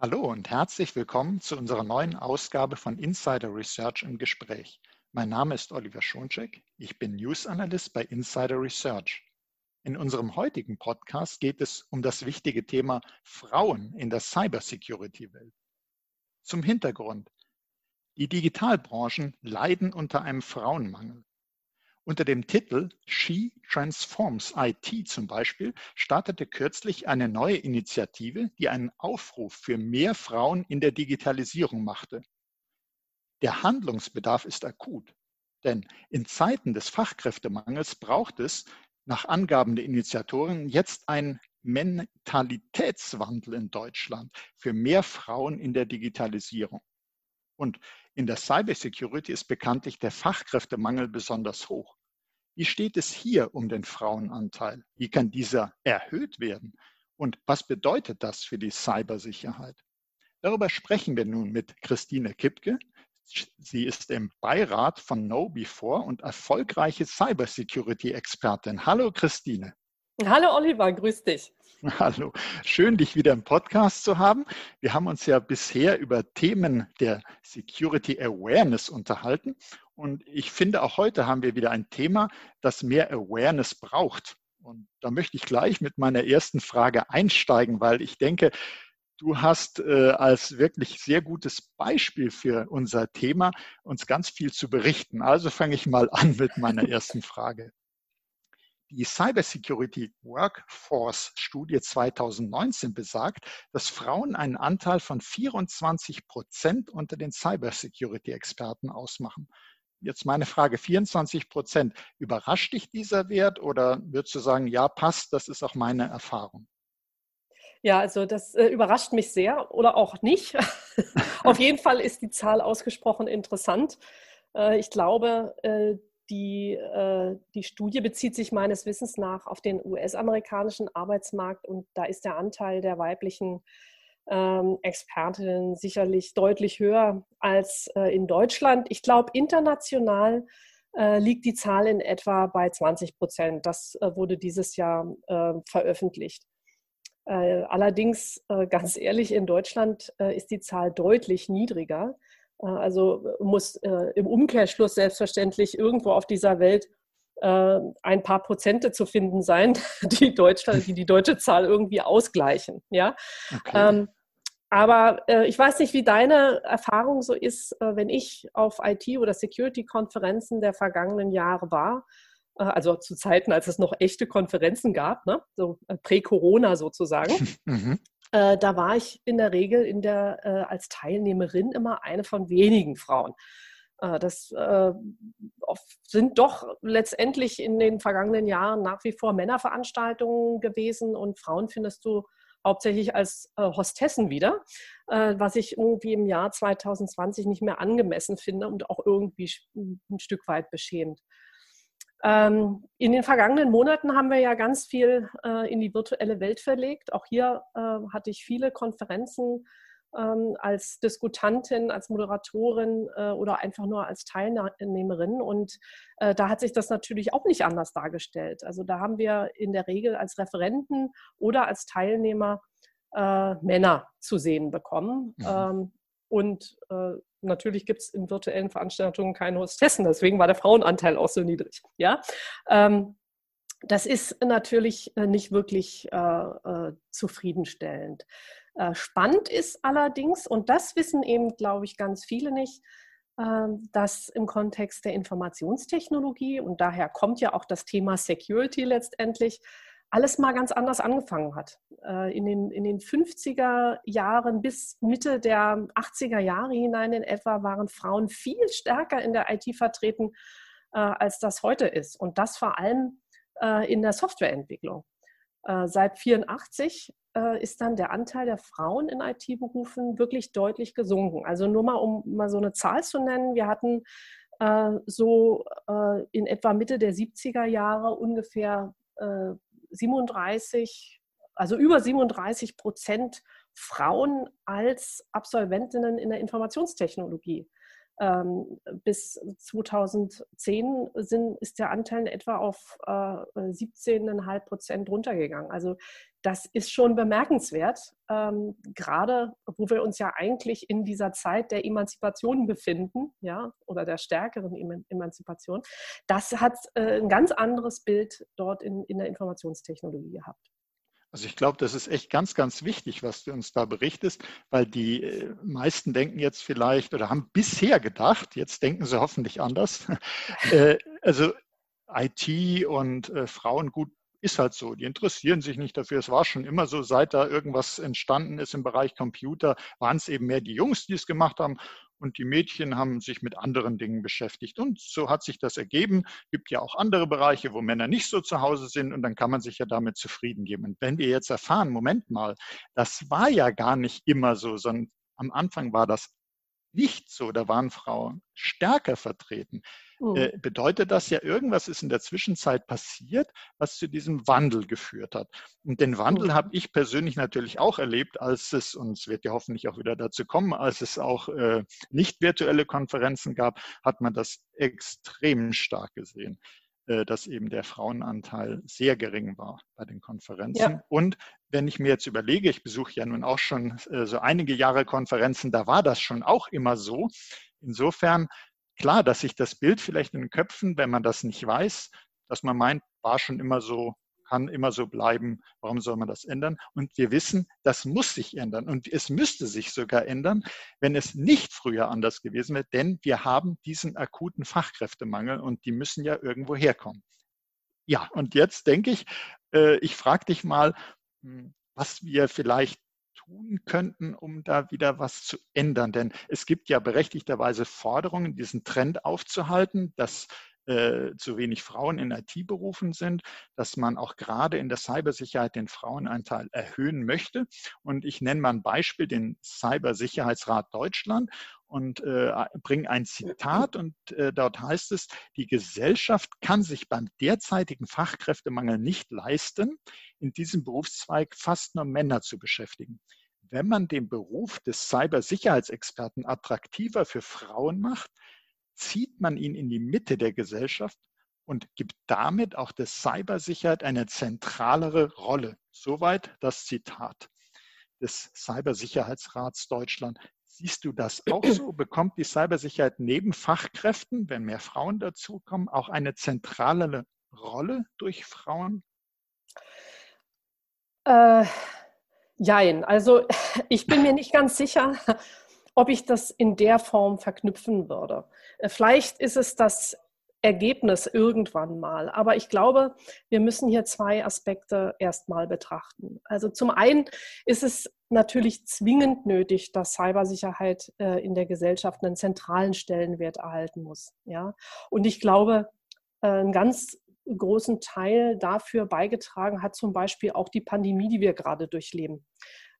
Hallo und herzlich willkommen zu unserer neuen Ausgabe von Insider Research im Gespräch. Mein Name ist Oliver Schoncheck, ich bin News Analyst bei Insider Research. In unserem heutigen Podcast geht es um das wichtige Thema Frauen in der Cybersecurity-Welt. Zum Hintergrund. Die Digitalbranchen leiden unter einem Frauenmangel. Unter dem Titel She Transforms IT zum Beispiel startete kürzlich eine neue Initiative, die einen Aufruf für mehr Frauen in der Digitalisierung machte. Der Handlungsbedarf ist akut, denn in Zeiten des Fachkräftemangels braucht es nach Angaben der Initiatoren jetzt einen Mentalitätswandel in Deutschland für mehr Frauen in der Digitalisierung. Und in der Cybersecurity ist bekanntlich der Fachkräftemangel besonders hoch. Wie steht es hier um den Frauenanteil? Wie kann dieser erhöht werden? Und was bedeutet das für die Cybersicherheit? Darüber sprechen wir nun mit Christine Kipke. Sie ist im Beirat von Know Before und erfolgreiche Cybersecurity-Expertin. Hallo Christine. Hallo Oliver, grüß dich. Hallo, schön dich wieder im Podcast zu haben. Wir haben uns ja bisher über Themen der Security Awareness unterhalten und ich finde auch heute haben wir wieder ein Thema, das mehr Awareness braucht. Und da möchte ich gleich mit meiner ersten Frage einsteigen, weil ich denke, du hast äh, als wirklich sehr gutes Beispiel für unser Thema uns ganz viel zu berichten. Also fange ich mal an mit meiner ersten Frage. Die Cybersecurity Workforce Studie 2019 besagt, dass Frauen einen Anteil von 24 Prozent unter den Cybersecurity-Experten ausmachen. Jetzt meine Frage, 24 Prozent, überrascht dich dieser Wert oder würdest du sagen, ja, passt, das ist auch meine Erfahrung? Ja, also das äh, überrascht mich sehr oder auch nicht. Auf jeden Fall ist die Zahl ausgesprochen interessant. Äh, ich glaube, äh, die, äh, die Studie bezieht sich meines Wissens nach auf den US-amerikanischen Arbeitsmarkt und da ist der Anteil der weiblichen ähm, Expertinnen sicherlich deutlich höher als äh, in Deutschland. Ich glaube, international äh, liegt die Zahl in etwa bei 20 Prozent. Das äh, wurde dieses Jahr äh, veröffentlicht. Äh, allerdings, äh, ganz ehrlich, in Deutschland ist die Zahl deutlich niedriger. Also muss im Umkehrschluss selbstverständlich irgendwo auf dieser Welt ein paar Prozente zu finden sein, die Deutschland, die die deutsche Zahl irgendwie ausgleichen. Ja. Okay. Ähm, aber äh, ich weiß nicht, wie deine Erfahrung so ist, äh, wenn ich auf IT- oder Security-Konferenzen der vergangenen Jahre war, äh, also zu Zeiten, als es noch echte Konferenzen gab, ne? so prä-Corona sozusagen. Mhm. Äh, da war ich in der Regel in der, äh, als Teilnehmerin immer eine von wenigen Frauen. Äh, das äh, sind doch letztendlich in den vergangenen Jahren nach wie vor Männerveranstaltungen gewesen und Frauen findest du hauptsächlich als äh, Hostessen wieder, äh, was ich irgendwie im Jahr 2020 nicht mehr angemessen finde und auch irgendwie ein Stück weit beschämt. Ähm, in den vergangenen Monaten haben wir ja ganz viel äh, in die virtuelle Welt verlegt. Auch hier äh, hatte ich viele Konferenzen ähm, als Diskutantin, als Moderatorin äh, oder einfach nur als Teilnehmerin. Und äh, da hat sich das natürlich auch nicht anders dargestellt. Also da haben wir in der Regel als Referenten oder als Teilnehmer äh, Männer zu sehen bekommen. Mhm. Ähm, und äh, natürlich gibt es in virtuellen Veranstaltungen keine Hostessen, deswegen war der Frauenanteil auch so niedrig. Ja? Ähm, das ist natürlich äh, nicht wirklich äh, zufriedenstellend. Äh, spannend ist allerdings, und das wissen eben, glaube ich, ganz viele nicht, ähm, dass im Kontext der Informationstechnologie, und daher kommt ja auch das Thema Security letztendlich, alles mal ganz anders angefangen hat. Äh, in den, in den 50er Jahren bis Mitte der 80er Jahre hinein in etwa waren Frauen viel stärker in der IT vertreten, äh, als das heute ist. Und das vor allem in der Softwareentwicklung. Seit 1984 ist dann der Anteil der Frauen in IT-Berufen wirklich deutlich gesunken. Also nur mal, um mal so eine Zahl zu nennen, wir hatten so in etwa Mitte der 70er Jahre ungefähr 37, also über 37 Prozent Frauen als Absolventinnen in der Informationstechnologie. Ähm, bis 2010 sind, ist der Anteil etwa auf äh, 17,5 Prozent runtergegangen. Also das ist schon bemerkenswert, ähm, gerade wo wir uns ja eigentlich in dieser Zeit der Emanzipation befinden, ja, oder der stärkeren Emanzipation. Das hat äh, ein ganz anderes Bild dort in, in der Informationstechnologie gehabt. Also ich glaube, das ist echt ganz, ganz wichtig, was du uns da berichtest, weil die äh, meisten denken jetzt vielleicht oder haben bisher gedacht, jetzt denken sie hoffentlich anders. äh, also IT und äh, Frauen gut ist halt so. Die interessieren sich nicht dafür. Es war schon immer so, seit da irgendwas entstanden ist im Bereich Computer, waren es eben mehr die Jungs, die es gemacht haben und die Mädchen haben sich mit anderen Dingen beschäftigt. Und so hat sich das ergeben. Gibt ja auch andere Bereiche, wo Männer nicht so zu Hause sind und dann kann man sich ja damit zufrieden geben. Und wenn wir jetzt erfahren, Moment mal, das war ja gar nicht immer so, sondern am Anfang war das nicht so, da waren Frauen stärker vertreten. Mhm. Äh, bedeutet das ja, irgendwas ist in der Zwischenzeit passiert, was zu diesem Wandel geführt hat. Und den Wandel mhm. habe ich persönlich natürlich auch erlebt, als es, und es wird ja hoffentlich auch wieder dazu kommen, als es auch äh, nicht virtuelle Konferenzen gab, hat man das extrem stark gesehen äh, dass eben der Frauenanteil sehr gering war bei den Konferenzen. Ja. Und wenn ich mir jetzt überlege, ich besuche ja nun auch schon äh, so einige Jahre Konferenzen, da war das schon auch immer so. Insofern klar, dass sich das Bild vielleicht in den Köpfen, wenn man das nicht weiß, dass man meint, war schon immer so, kann immer so bleiben, warum soll man das ändern? Und wir wissen, das muss sich ändern. Und es müsste sich sogar ändern, wenn es nicht früher anders gewesen wäre, denn wir haben diesen akuten Fachkräftemangel und die müssen ja irgendwo herkommen. Ja, und jetzt denke ich, äh, ich frage dich mal, hm, was wir vielleicht tun könnten, um da wieder was zu ändern? Denn es gibt ja berechtigterweise Forderungen, diesen Trend aufzuhalten, dass äh, zu wenig Frauen in IT-Berufen sind, dass man auch gerade in der Cybersicherheit den Frauenanteil erhöhen möchte. Und ich nenne mal ein Beispiel, den Cybersicherheitsrat Deutschland und äh, bringe ein Zitat und äh, dort heißt es, die Gesellschaft kann sich beim derzeitigen Fachkräftemangel nicht leisten, in diesem Berufszweig fast nur Männer zu beschäftigen. Wenn man den Beruf des Cybersicherheitsexperten attraktiver für Frauen macht, zieht man ihn in die Mitte der Gesellschaft und gibt damit auch der Cybersicherheit eine zentralere Rolle. Soweit das Zitat des Cybersicherheitsrats Deutschland. Siehst du das auch so? Bekommt die Cybersicherheit neben Fachkräften, wenn mehr Frauen dazukommen, auch eine zentralere Rolle durch Frauen? Äh, jein, also ich bin mir nicht ganz sicher, ob ich das in der Form verknüpfen würde. Äh, vielleicht ist es das Ergebnis irgendwann mal. Aber ich glaube, wir müssen hier zwei Aspekte erstmal betrachten. Also zum einen ist es natürlich zwingend nötig, dass Cybersicherheit äh, in der Gesellschaft einen zentralen Stellenwert erhalten muss. Ja? Und ich glaube, äh, einen ganz großen Teil dafür beigetragen hat zum Beispiel auch die Pandemie, die wir gerade durchleben.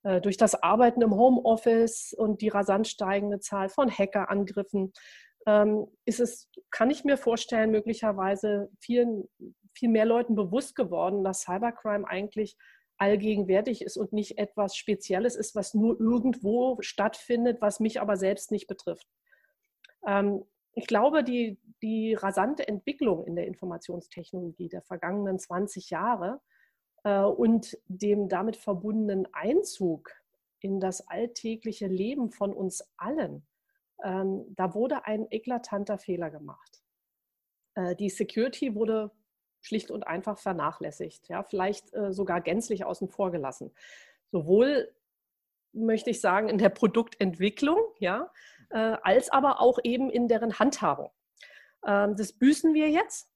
Äh, durch das Arbeiten im Homeoffice und die rasant steigende Zahl von Hackerangriffen ähm, ist es, kann ich mir vorstellen, möglicherweise vielen, viel mehr Leuten bewusst geworden, dass Cybercrime eigentlich allgegenwärtig ist und nicht etwas Spezielles ist, was nur irgendwo stattfindet, was mich aber selbst nicht betrifft. Ähm, ich glaube, die, die rasante Entwicklung in der Informationstechnologie der vergangenen 20 Jahre äh, und dem damit verbundenen Einzug in das alltägliche Leben von uns allen, ähm, da wurde ein eklatanter Fehler gemacht. Äh, die Security wurde schlicht und einfach vernachlässigt, ja, vielleicht äh, sogar gänzlich außen vor gelassen. Sowohl möchte ich sagen, in der Produktentwicklung, ja, als aber auch eben in deren Handhabung. Ähm, das büßen wir jetzt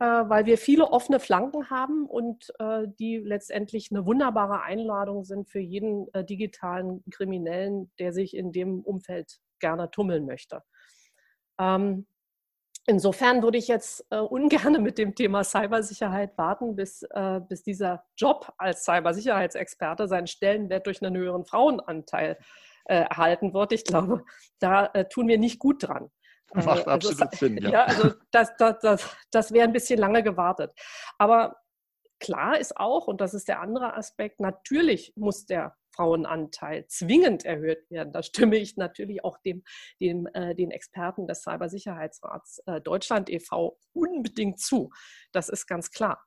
äh, weil wir viele offene Flanken haben und äh, die letztendlich eine wunderbare Einladung sind für jeden äh, digitalen Kriminellen, der sich in dem Umfeld gerne tummeln möchte. Ähm, insofern würde ich jetzt ungern mit dem Thema Cybersicherheit warten, bis, bis dieser Job als Cybersicherheitsexperte seinen Stellenwert durch einen höheren Frauenanteil erhalten wird. Ich glaube, da tun wir nicht gut dran. Macht also, absolut Sinn, ja. ja also das, das, das, das wäre ein bisschen lange gewartet. Aber klar ist auch, und das ist der andere Aspekt, natürlich muss der Frauenanteil zwingend erhöht werden. Da stimme ich natürlich auch dem, dem äh, den Experten des Cybersicherheitsrats äh, Deutschland e.V. unbedingt zu. Das ist ganz klar.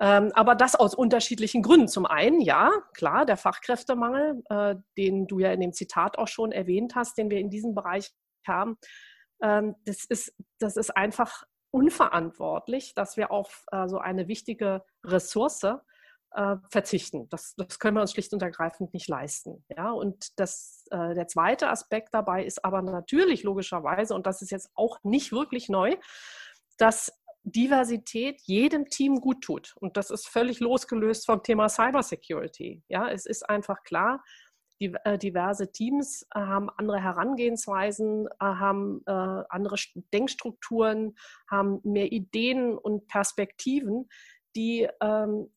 Ähm, aber das aus unterschiedlichen Gründen. Zum einen, ja, klar, der Fachkräftemangel, äh, den du ja in dem Zitat auch schon erwähnt hast, den wir in diesem Bereich haben, ähm, das, ist, das ist einfach unverantwortlich, dass wir auf äh, so eine wichtige Ressource äh, verzichten. Das, das können wir uns schlicht und ergreifend nicht leisten. Ja? Und das, der zweite Aspekt dabei ist aber natürlich logischerweise, und das ist jetzt auch nicht wirklich neu, dass Diversität jedem Team gut tut. Und das ist völlig losgelöst vom Thema Cybersecurity. Ja, es ist einfach klar, äh, diverse Teams äh, haben andere Herangehensweisen, äh, haben andere Denkstrukturen, haben mehr Ideen und Perspektiven, die ähm,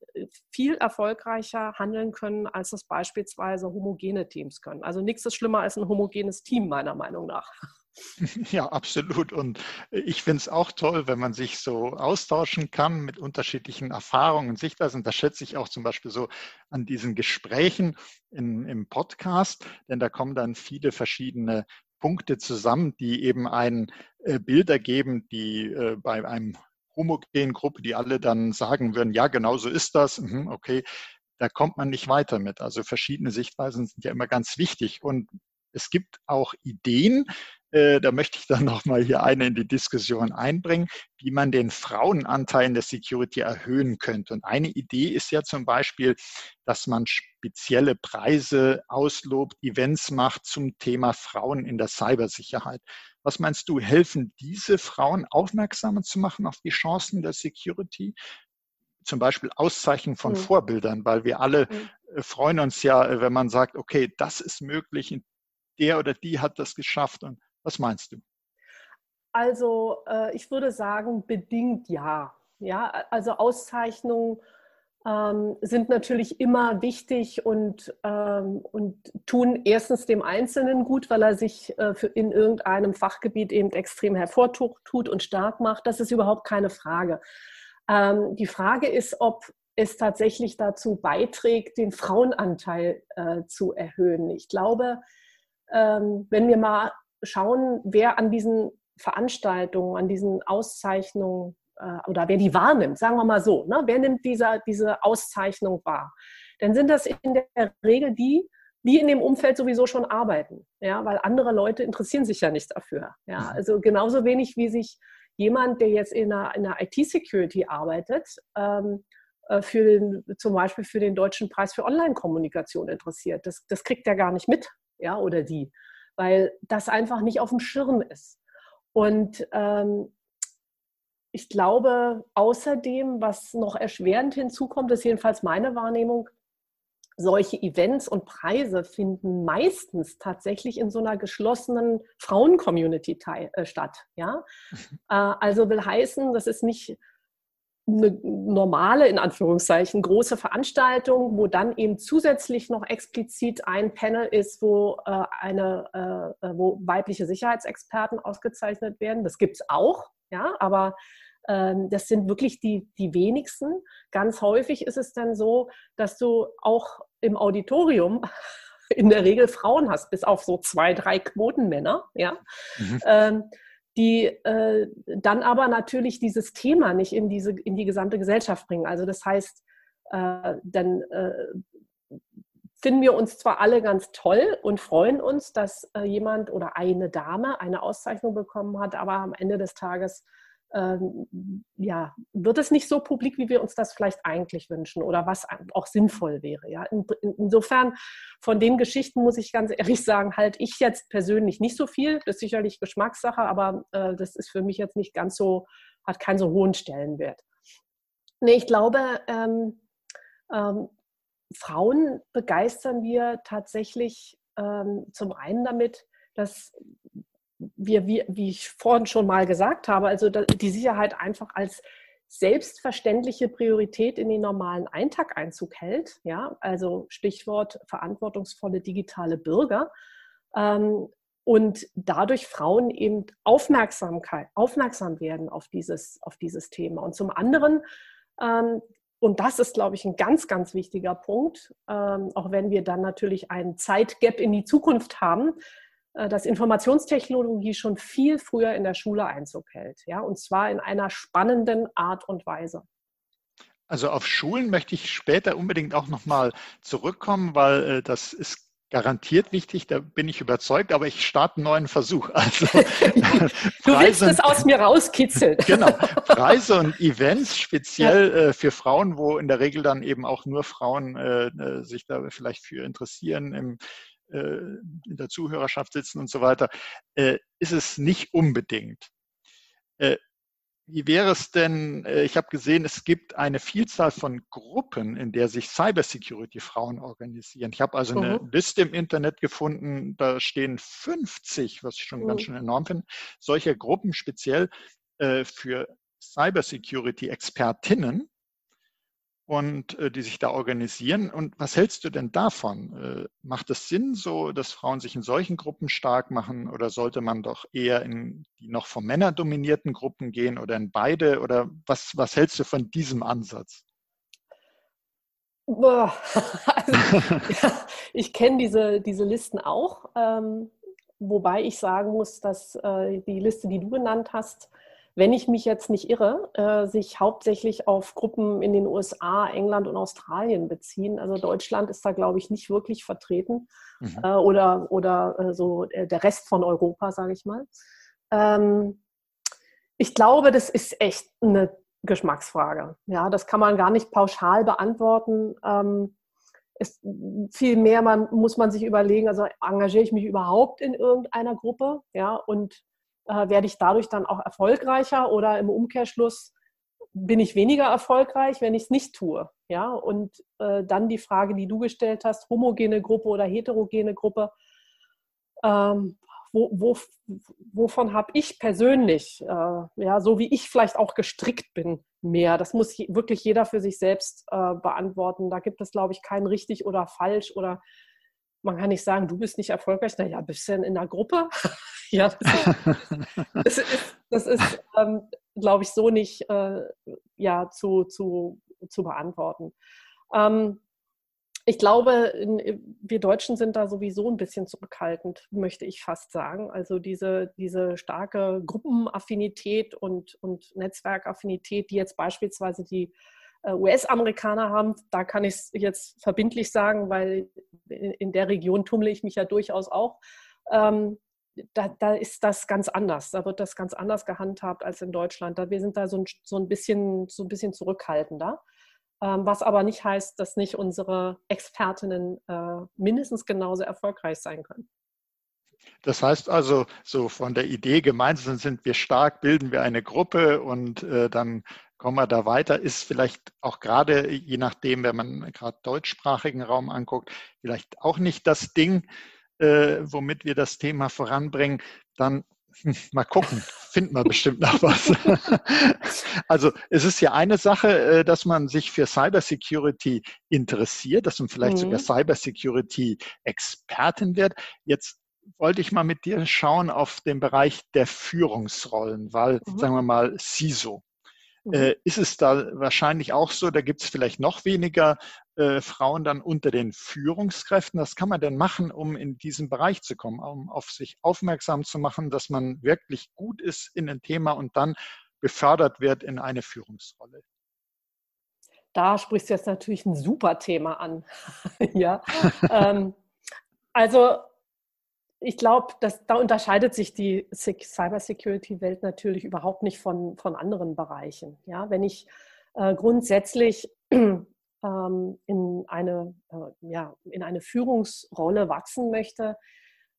viel erfolgreicher handeln können, als das beispielsweise homogene Teams können. Also nichts ist schlimmer als ein homogenes Team, meiner Meinung nach. Ja, absolut. Und ich finde es auch toll, wenn man sich so austauschen kann mit unterschiedlichen Erfahrungen und Sichtweisen. Das schätze ich auch zum Beispiel so an diesen Gesprächen in, im Podcast, denn da kommen dann viele verschiedene Punkte zusammen, die eben ein äh, Bild ergeben, die äh, bei einem homogenen Gruppe, die alle dann sagen würden, ja, genau so ist das, mhm, okay, da kommt man nicht weiter mit. Also verschiedene Sichtweisen sind ja immer ganz wichtig. Und es gibt auch Ideen, äh, da möchte ich dann nochmal hier eine in die Diskussion einbringen, wie man den Frauenanteil in der Security erhöhen könnte. Und eine Idee ist ja zum Beispiel, dass man spezielle Preise auslobt, Events macht zum Thema Frauen in der Cybersicherheit. Was meinst du, helfen diese Frauen aufmerksamer zu machen auf die Chancen der Security? Zum Beispiel Auszeichen von mhm. Vorbildern, weil wir alle mhm. freuen uns ja, äh, wenn man sagt, okay, das ist möglich, der oder die hat das geschafft. Und was meinst du? Also äh, ich würde sagen, bedingt ja. Ja, also Auszeichnungen ähm, sind natürlich immer wichtig und, ähm, und tun erstens dem Einzelnen gut, weil er sich äh, für in irgendeinem Fachgebiet eben extrem hervortut und stark macht. Das ist überhaupt keine Frage. Ähm, die Frage ist, ob es tatsächlich dazu beiträgt, den Frauenanteil äh, zu erhöhen. Ich glaube, ähm, wenn wir mal schauen, wer an diesen Veranstaltungen, an diesen Auszeichnungen äh, oder wer die wahrnimmt, sagen wir mal so, ne? wer nimmt dieser, diese Auszeichnung wahr? Dann sind das in der Regel die, die in dem Umfeld sowieso schon arbeiten, ja, weil andere Leute interessieren sich ja nicht dafür. Ja, mhm. also genauso wenig wie sich jemand, der jetzt in einer, einer IT-Security arbeitet, ähm, äh, für den, zum Beispiel für den Deutschen Preis für Online-Kommunikation interessiert. Das, das kriegt er gar nicht mit, ja, oder die weil das einfach nicht auf dem Schirm ist. Und ähm, ich glaube außerdem, was noch erschwerend hinzukommt, ist jedenfalls meine Wahrnehmung, solche Events und Preise finden meistens tatsächlich in so einer geschlossenen Frauen-Community äh, statt. Ja? Äh, also will heißen, das ist nicht eine normale, in Anführungszeichen, große Veranstaltung, wo dann eben zusätzlich noch explizit ein Panel ist, wo, äh, eine, äh, wo weibliche Sicherheitsexperten ausgezeichnet werden. Das gibt es auch, ja, aber ähm, das sind wirklich die, die wenigsten. Ganz häufig ist es dann so, dass du auch im Auditorium in der Regel Frauen hast, bis auf so zwei, drei Quotenmänner, ja. Mhm. Ähm, die äh, dann aber natürlich dieses Thema nicht in, diese, in die gesamte Gesellschaft bringen. Also das heißt, äh, dann äh, finden wir uns zwar alle ganz toll und freuen uns, dass äh, jemand oder eine Dame eine Auszeichnung bekommen hat, aber am Ende des Tages ähm, ja, wird es nicht so publik, wie wir uns das vielleicht eigentlich wünschen oder was auch sinnvoll wäre. Ja? In, in, insofern, von den Geschichten muss ich ganz ehrlich sagen, halte ich jetzt persönlich nicht so viel. Das ist sicherlich Geschmackssache, aber äh, das ist für mich jetzt nicht ganz so, hat keinen so hohen Stellenwert. Nee, ich glaube, ähm, ähm, Frauen begeistern wir tatsächlich ähm, zum einen damit, dass wir, wie, wie ich vorhin schon mal gesagt habe, also die Sicherheit einfach als selbstverständliche Priorität in den normalen Eintag Einzug hält. Ja, also Stichwort verantwortungsvolle digitale Bürger. Ähm, und dadurch Frauen eben Aufmerksamkeit, aufmerksam werden auf dieses, auf dieses Thema. Und zum anderen ähm, und das ist, glaube ich, ein ganz, ganz wichtiger Punkt, ähm, auch wenn wir dann natürlich einen Zeitgap in die Zukunft haben, dass Informationstechnologie schon viel früher in der Schule Einzug hält. Ja? Und zwar in einer spannenden Art und Weise. Also auf Schulen möchte ich später unbedingt auch nochmal zurückkommen, weil äh, das ist garantiert wichtig, da bin ich überzeugt, aber ich starte einen neuen Versuch. Also, du willst es aus mir rauskitzeln. genau, Preise und Events, speziell ja. äh, für Frauen, wo in der Regel dann eben auch nur Frauen äh, äh sich da vielleicht für interessieren, im, äh, in der Zuhörerschaft sitzen und so weiter, äh, ist es nicht unbedingt. Äh, wie wäre es denn, äh, ich habe gesehen, es gibt eine Vielzahl von Gruppen, in der sich Cybersecurity-Frauen organisieren. Ich habe also mhm. eine Liste im Internet gefunden, da stehen 50, was ich schon mhm. ganz schön enorm finde, solcher Gruppen speziell äh, für Cybersecurity-Expertinnen und äh, die sich da organisieren. Und was hältst du denn davon? Äh, macht es Sinn, so dass Frauen sich in solchen Gruppen stark machen oder sollte man doch eher in die noch von Männern dominierten Gruppen gehen oder in beide? Oder was, was hältst du von diesem Ansatz? Boah. Also, ja, ich kenne diese, diese Listen auch, ähm, wobei ich sagen muss, dass äh, die Liste, die du genannt hast, wenn ich mich jetzt nicht irre, äh, sich hauptsächlich auf Gruppen in den USA, England und Australien beziehen. Also Deutschland ist da, glaube ich, nicht wirklich vertreten mhm. äh, oder, oder äh, so der Rest von Europa, sage ich mal. Ähm, ich glaube, das ist echt eine Geschmacksfrage. Ja, das kann man gar nicht pauschal beantworten. Ähm, es, viel mehr man, muss man sich überlegen, also engagiere ich mich überhaupt in irgendeiner Gruppe, ja, und äh, werde ich dadurch dann auch erfolgreicher oder im Umkehrschluss bin ich weniger erfolgreich, wenn ich es nicht tue. Ja, und äh, dann die Frage, die du gestellt hast, homogene Gruppe oder heterogene Gruppe. Ähm, wo, wo, wovon habe ich persönlich, äh, ja, so wie ich vielleicht auch gestrickt bin, mehr? Das muss wirklich jeder für sich selbst äh, beantworten. Da gibt es, glaube ich, kein richtig oder falsch oder man kann nicht sagen, du bist nicht erfolgreich. Naja, bist du denn in einer Gruppe? ja, das ist, das ist, das ist ähm, glaube ich, so nicht äh, ja, zu, zu, zu beantworten. Ähm, ich glaube, wir Deutschen sind da sowieso ein bisschen zurückhaltend, möchte ich fast sagen. Also diese, diese starke Gruppenaffinität und, und Netzwerkaffinität, die jetzt beispielsweise die äh, US-Amerikaner haben, da kann ich es jetzt verbindlich sagen, weil in, in, der Region tummle ich mich ja durchaus auch. Ähm, da, da, ist das ganz anders. Da wird das ganz anders gehandhabt als in Deutschland. Da, wir sind da so ein, so ein, bisschen, so ein bisschen zurückhaltender. Ähm, was aber nicht heißt, dass nicht unsere Expertinnen äh, mindestens genauso erfolgreich sein können. Das heißt also, so von der Idee, gemeinsam sind wir stark, bilden wir eine Gruppe und äh, dann kommen wir da weiter, ist vielleicht auch gerade, je nachdem, wenn man gerade deutschsprachigen Raum anguckt, vielleicht auch nicht das Ding, äh, womit wir das Thema voranbringen, dann mal gucken, finden wir bestimmt noch was. also es ist ja eine Sache, äh, dass man sich für Cybersecurity interessiert, dass man vielleicht mhm. sogar Cybersecurity-Expertin wird. Jetzt wollte ich mal mit dir schauen auf den Bereich der Führungsrollen, weil, mhm. sagen wir mal, CISO. Mhm. Äh, ist es da wahrscheinlich auch so, da gibt es vielleicht noch weniger äh, Frauen dann unter den Führungskräften. Was kann man denn machen, um in diesen Bereich zu kommen, um auf sich aufmerksam zu machen, dass man wirklich gut ist in ein Thema und dann befördert wird in eine Führungsrolle? Da sprichst du jetzt natürlich ein super Thema an. ja. ähm, also ich glaube, da unterscheidet sich die Cybersecurity-Welt natürlich überhaupt nicht von, von anderen Bereichen. Ja, wenn ich äh, grundsätzlich ähm, in, eine, äh, ja, in eine Führungsrolle wachsen möchte,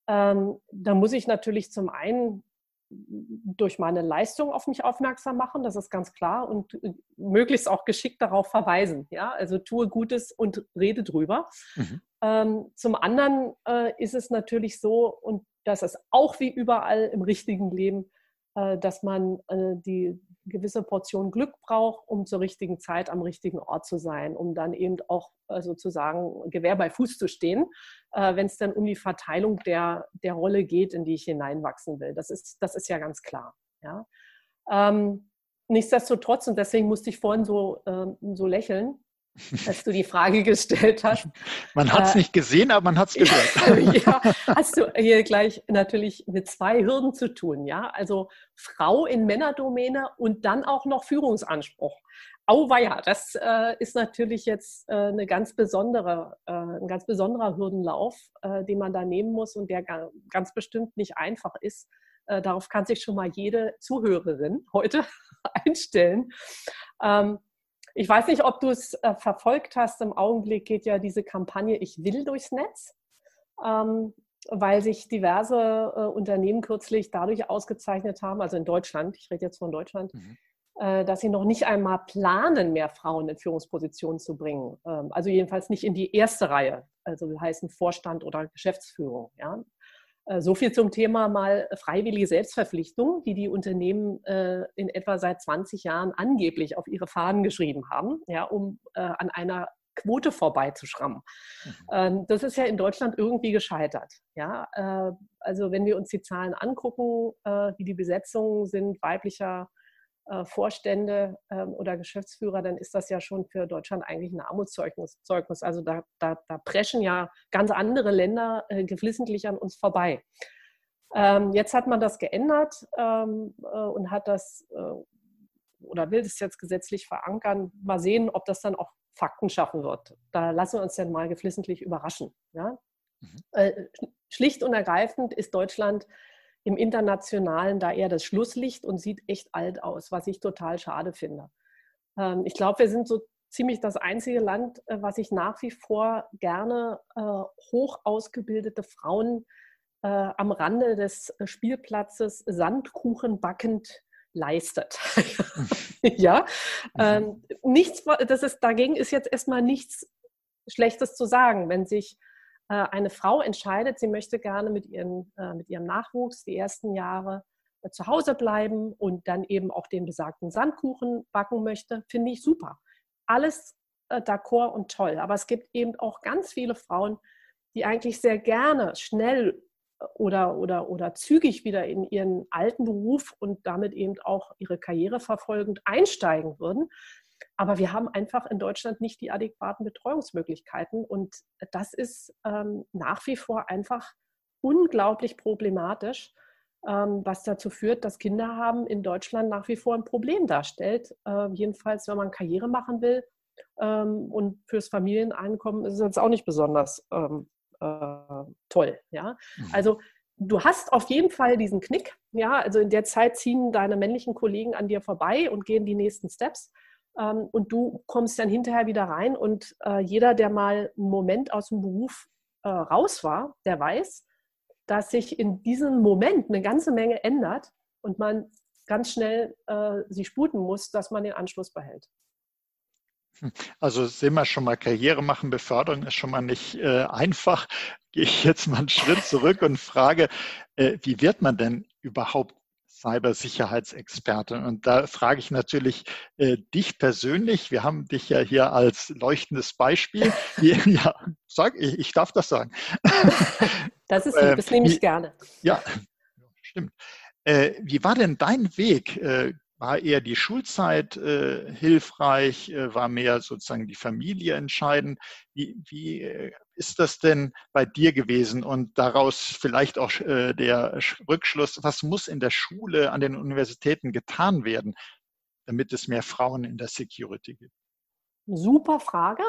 ähm, dann muss ich natürlich zum einen durch meine Leistung auf mich aufmerksam machen, das ist ganz klar, und äh, möglichst auch geschickt darauf verweisen. Ja? Also tue Gutes und rede drüber. Mhm. Ähm, zum anderen äh, ist es natürlich so, und das ist auch wie überall im richtigen Leben, äh, dass man äh, die gewisse Portion Glück braucht, um zur richtigen Zeit am richtigen Ort zu sein, um dann eben auch äh, sozusagen Gewehr bei Fuß zu stehen, äh, wenn es dann um die Verteilung der, der Rolle geht, in die ich hineinwachsen will. Das ist, das ist ja ganz klar. Ja? Ähm, nichtsdestotrotz, und deswegen musste ich vorhin so, äh, so lächeln, als du die Frage gestellt hast. Man hat es äh, nicht gesehen, aber man hat es gehört. ja, hast du hier gleich natürlich mit zwei Hürden zu tun. Ja, also Frau in Männerdomäne und dann auch noch Führungsanspruch. Auweia, das äh, ist natürlich jetzt äh, eine ganz besondere, äh, ein ganz besonderer Hürdenlauf, äh, den man da nehmen muss und der ganz bestimmt nicht einfach ist. Äh, darauf kann sich schon mal jede Zuhörerin heute einstellen. Ähm, ich weiß nicht, ob du es äh, verfolgt hast. Im Augenblick geht ja diese Kampagne Ich will durchs Netz, ähm, weil sich diverse äh, Unternehmen kürzlich dadurch ausgezeichnet haben, also in Deutschland, ich rede jetzt von Deutschland, mhm. äh, dass sie noch nicht einmal planen, mehr Frauen in Führungspositionen zu bringen. Ähm, also jedenfalls nicht in die erste Reihe, also heißen Vorstand oder Geschäftsführung. Ja? Äh, so viel zum Thema mal freiwillige Selbstverpflichtung, die die Unternehmen äh, in etwa seit 20 Jahren angeblich auf ihre Fahnen geschrieben haben, ja, um äh, an einer Quote vorbeizuschrammen. Mhm. Ähm, das ist ja in Deutschland irgendwie gescheitert. Ja? also wenn wir uns die Zahlen angucken, wie die Besetzungen sind weiblicher Vorstände ähm, oder Geschäftsführer, dann ist das ja schon für Deutschland eigentlich ein Armutszeugnis. Also da, da, da preschen ja ganz andere Länder äh, geflissentlich an uns vorbei. Ähm, jetzt hat man das geändert ähm, äh, und hat das oder will das jetzt gesetzlich verankern. Mal sehen, ob das dann auch Fakten schaffen wird. Da lassen wir uns dann mal geflissentlich überraschen. Ja? Mhm. schlicht und ergreifend ist Deutschland im Internationalen da eher das Schlusslicht und sieht echt alt aus, was ich total schade finde. Ähm, ich glaube, wir sind so ziemlich das einzige Land, äh, was ich nach wie vor gerne äh, hoch ausgebildete Frauen äh, am Rande des Spielplatzes Sandkuchen backend leistet. ja, mhm. ähm, nichts, das ist, dagegen ist jetzt erstmal nichts Schlechtes zu sagen, wenn sich eine Frau entscheidet, sie möchte gerne mit, ihren, äh, mit ihrem Nachwuchs die ersten Jahre äh, zu Hause bleiben und dann eben auch den besagten Sandkuchen backen möchte, finde ich super. Alles d'accord und toll. Aber es gibt eben auch ganz viele Frauen, die eigentlich sehr gerne schnell oder, oder, oder zügig wieder in ihren alten Beruf und damit eben auch ihre Karriere verfolgend einsteigen würden. Aber wir haben einfach in Deutschland nicht die adäquaten Betreuungsmöglichkeiten. Und das ist ähm, nach wie vor einfach unglaublich problematisch, ähm, was dazu führt, dass Kinder haben in Deutschland nach wie vor ein Problem darstellt. Äh, jedenfalls, wenn man Karriere machen will. Ähm, und fürs Familieneinkommen ist es jetzt auch nicht besonders ähm, äh, toll. Ja? Mhm. Also du hast auf jeden Fall diesen Knick. Ja, also in der Zeit ziehen deine männlichen Kollegen an dir vorbei und gehen die nächsten Steps. Ähm, und du kommst dann hinterher wieder rein und äh, jeder, der mal einen Moment aus dem Beruf äh, raus war, der weiß, dass sich in diesem Moment eine ganze Menge ändert und man ganz schnell äh, sich sputen muss, dass man den Anschluss behält. Also sehen wir schon mal, Karriere machen, Beförderung ist schon mal nicht äh, einfach. Gehe ich jetzt mal einen Schritt zurück und frage, äh, wie wird man denn überhaupt Cybersicherheitsexperte. Und da frage ich natürlich äh, dich persönlich. Wir haben dich ja hier als leuchtendes Beispiel. ja, sag ich, ich darf das sagen. Das ist lieb, das nehme ich gerne. Ja, stimmt. Äh, wie war denn dein Weg? Äh, war eher die Schulzeit äh, hilfreich? Äh, war mehr sozusagen die Familie entscheidend? Wie, wie äh, ist das denn bei dir gewesen? Und daraus vielleicht auch äh, der Rückschluss, was muss in der Schule, an den Universitäten getan werden, damit es mehr Frauen in der Security gibt? Super Frage.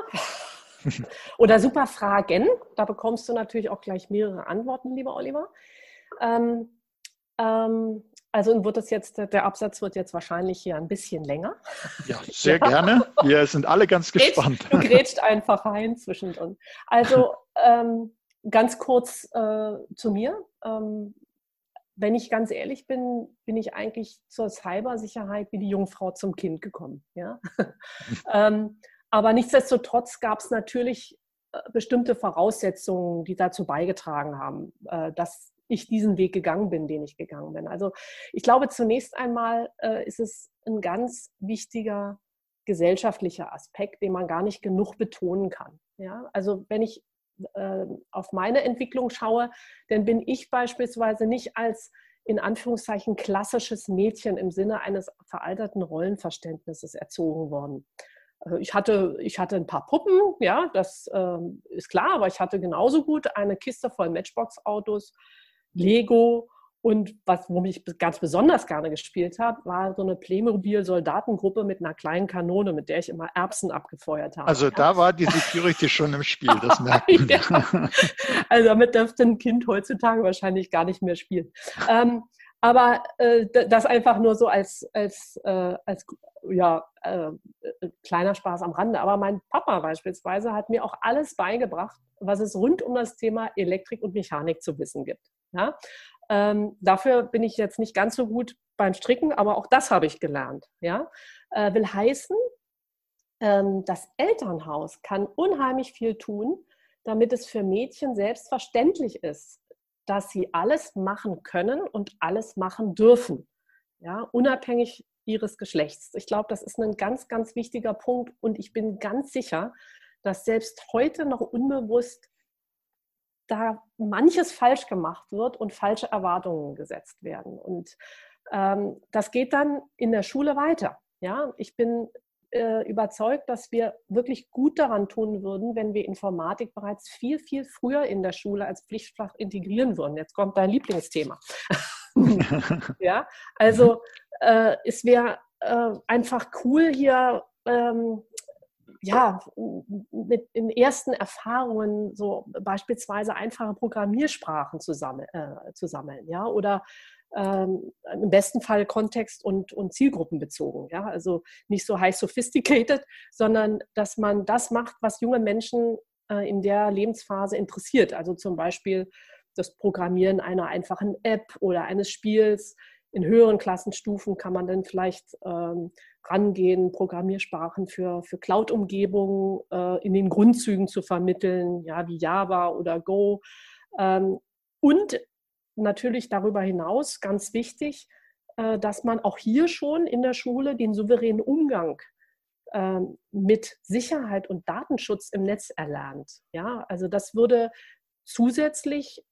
Oder super Fragen. Da bekommst du natürlich auch gleich mehrere Antworten, lieber Oliver. Ähm, ähm, also wird das jetzt, der Absatz wird jetzt wahrscheinlich hier ein bisschen länger. Ja, sehr ja. gerne. Wir sind alle ganz gespannt. Du grätscht einfach rein zwischendrin. Also ähm, ganz kurz äh, zu mir. Ähm, wenn ich ganz ehrlich bin, bin ich eigentlich zur Cybersicherheit wie die Jungfrau zum Kind gekommen. Ja? ähm, aber nichtsdestotrotz gab es natürlich äh, bestimmte Voraussetzungen, die dazu beigetragen haben, äh, dass ich diesen Weg gegangen bin, den ich gegangen bin. Also ich glaube, zunächst einmal äh, ist es ein ganz wichtiger gesellschaftlicher Aspekt, den man gar nicht genug betonen kann. Ja? Also wenn ich äh, auf meine Entwicklung schaue, dann bin ich beispielsweise nicht als in Anführungszeichen klassisches Mädchen im Sinne eines veralterten Rollenverständnisses erzogen worden. Äh, ich hatte, ich hatte ein paar Puppen, ja, das ähm, ist klar, aber ich hatte genauso gut eine Kiste voll Matchbox-Autos, Lego und was, womit ich ganz besonders gerne gespielt habe, war so eine Playmobil-Soldatengruppe mit einer kleinen Kanone, mit der ich immer Erbsen abgefeuert habe. Also da war die Security schon im Spiel, das merkt man. ja. Also damit dürfte ein Kind heutzutage wahrscheinlich gar nicht mehr spielen. Ähm, aber äh, das einfach nur so als, als, äh, als ja, äh, äh, kleiner Spaß am Rande. Aber mein Papa beispielsweise hat mir auch alles beigebracht, was es rund um das Thema Elektrik und Mechanik zu wissen gibt. Ja? Ähm, dafür bin ich jetzt nicht ganz so gut beim Stricken, aber auch das habe ich gelernt. Ja? Äh, will heißen, ähm, das Elternhaus kann unheimlich viel tun, damit es für Mädchen selbstverständlich ist, dass sie alles machen können und alles machen dürfen. Ja, unabhängig ihres Geschlechts. Ich glaube, das ist ein ganz, ganz wichtiger Punkt und ich bin ganz sicher, dass selbst heute noch unbewusst da manches falsch gemacht wird und falsche Erwartungen gesetzt werden. Und ähm, das geht dann in der Schule weiter. Ja, ich bin äh, überzeugt, dass wir wirklich gut daran tun würden, wenn wir Informatik bereits viel, viel früher in der Schule als Pflichtfach integrieren würden. Jetzt kommt dein Lieblingsthema. ja, also äh, es wäre äh, einfach cool hier ähm, ja, mit den ersten Erfahrungen so beispielsweise einfache Programmiersprachen zu, sammel, äh, zu sammeln, ja, oder ähm, im besten Fall kontext- und, und zielgruppenbezogen, ja, also nicht so high sophisticated, sondern dass man das macht, was junge Menschen äh, in der Lebensphase interessiert, also zum Beispiel das Programmieren einer einfachen App oder eines Spiels, in höheren Klassenstufen kann man dann vielleicht ähm, rangehen, Programmiersprachen für, für Cloud-Umgebungen äh, in den Grundzügen zu vermitteln, ja, wie Java oder Go. Ähm, und natürlich darüber hinaus ganz wichtig, äh, dass man auch hier schon in der Schule den souveränen Umgang äh, mit Sicherheit und Datenschutz im Netz erlernt. Ja, also das würde zusätzlich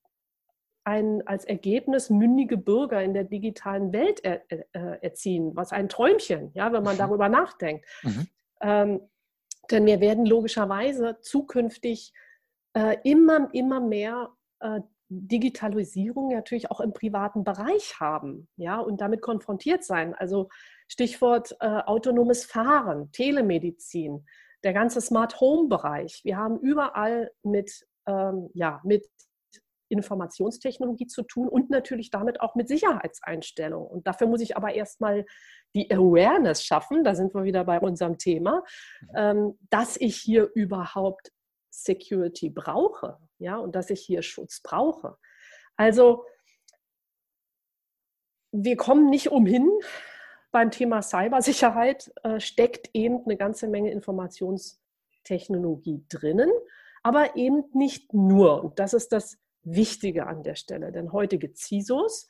ein als Ergebnis mündige Bürger in der digitalen Welt er, äh, erziehen, was ein Träumchen, ja, wenn man mhm. darüber nachdenkt. Mhm. Ähm, denn wir werden logischerweise zukünftig äh, immer, immer mehr äh, Digitalisierung natürlich auch im privaten Bereich haben, ja, und damit konfrontiert sein. Also Stichwort äh, autonomes Fahren, Telemedizin, der ganze Smart Home Bereich. Wir haben überall mit, ähm, ja, mit Informationstechnologie zu tun und natürlich damit auch mit Sicherheitseinstellungen. Und dafür muss ich aber erstmal die Awareness schaffen, da sind wir wieder bei unserem Thema, mhm. ähm, dass ich hier überhaupt Security brauche, ja, und dass ich hier Schutz brauche. Also wir kommen nicht umhin, beim Thema Cybersicherheit äh, steckt eben eine ganze Menge Informationstechnologie drinnen, aber eben nicht nur. Und das ist das Wichtige an der Stelle. Denn heutige CISOs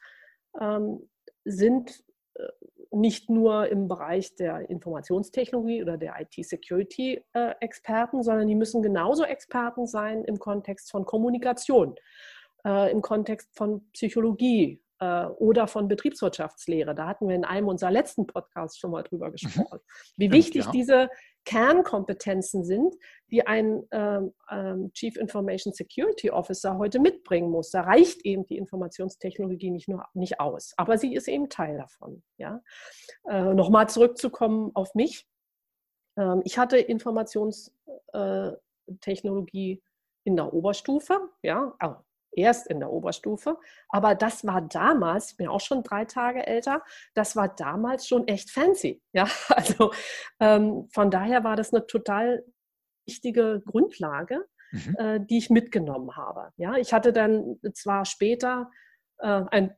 ähm, sind äh, nicht nur im Bereich der Informationstechnologie oder der IT-Security-Experten, äh, sondern die müssen genauso Experten sein im Kontext von Kommunikation, äh, im Kontext von Psychologie, oder von Betriebswirtschaftslehre. Da hatten wir in einem unserer letzten Podcasts schon mal drüber mhm. gesprochen. Wie wichtig ja. diese Kernkompetenzen sind, die ein ähm, ähm, Chief Information Security Officer heute mitbringen muss. Da reicht eben die Informationstechnologie nicht nur nicht aus, aber sie ist eben Teil davon. Ja? Äh, Nochmal zurückzukommen auf mich. Ähm, ich hatte Informationstechnologie äh, in der Oberstufe, ja, erst in der Oberstufe. Aber das war damals, ich bin auch schon drei Tage älter, das war damals schon echt fancy. Ja, also ähm, von daher war das eine total wichtige Grundlage, mhm. äh, die ich mitgenommen habe. Ja, ich hatte dann zwar später äh, ein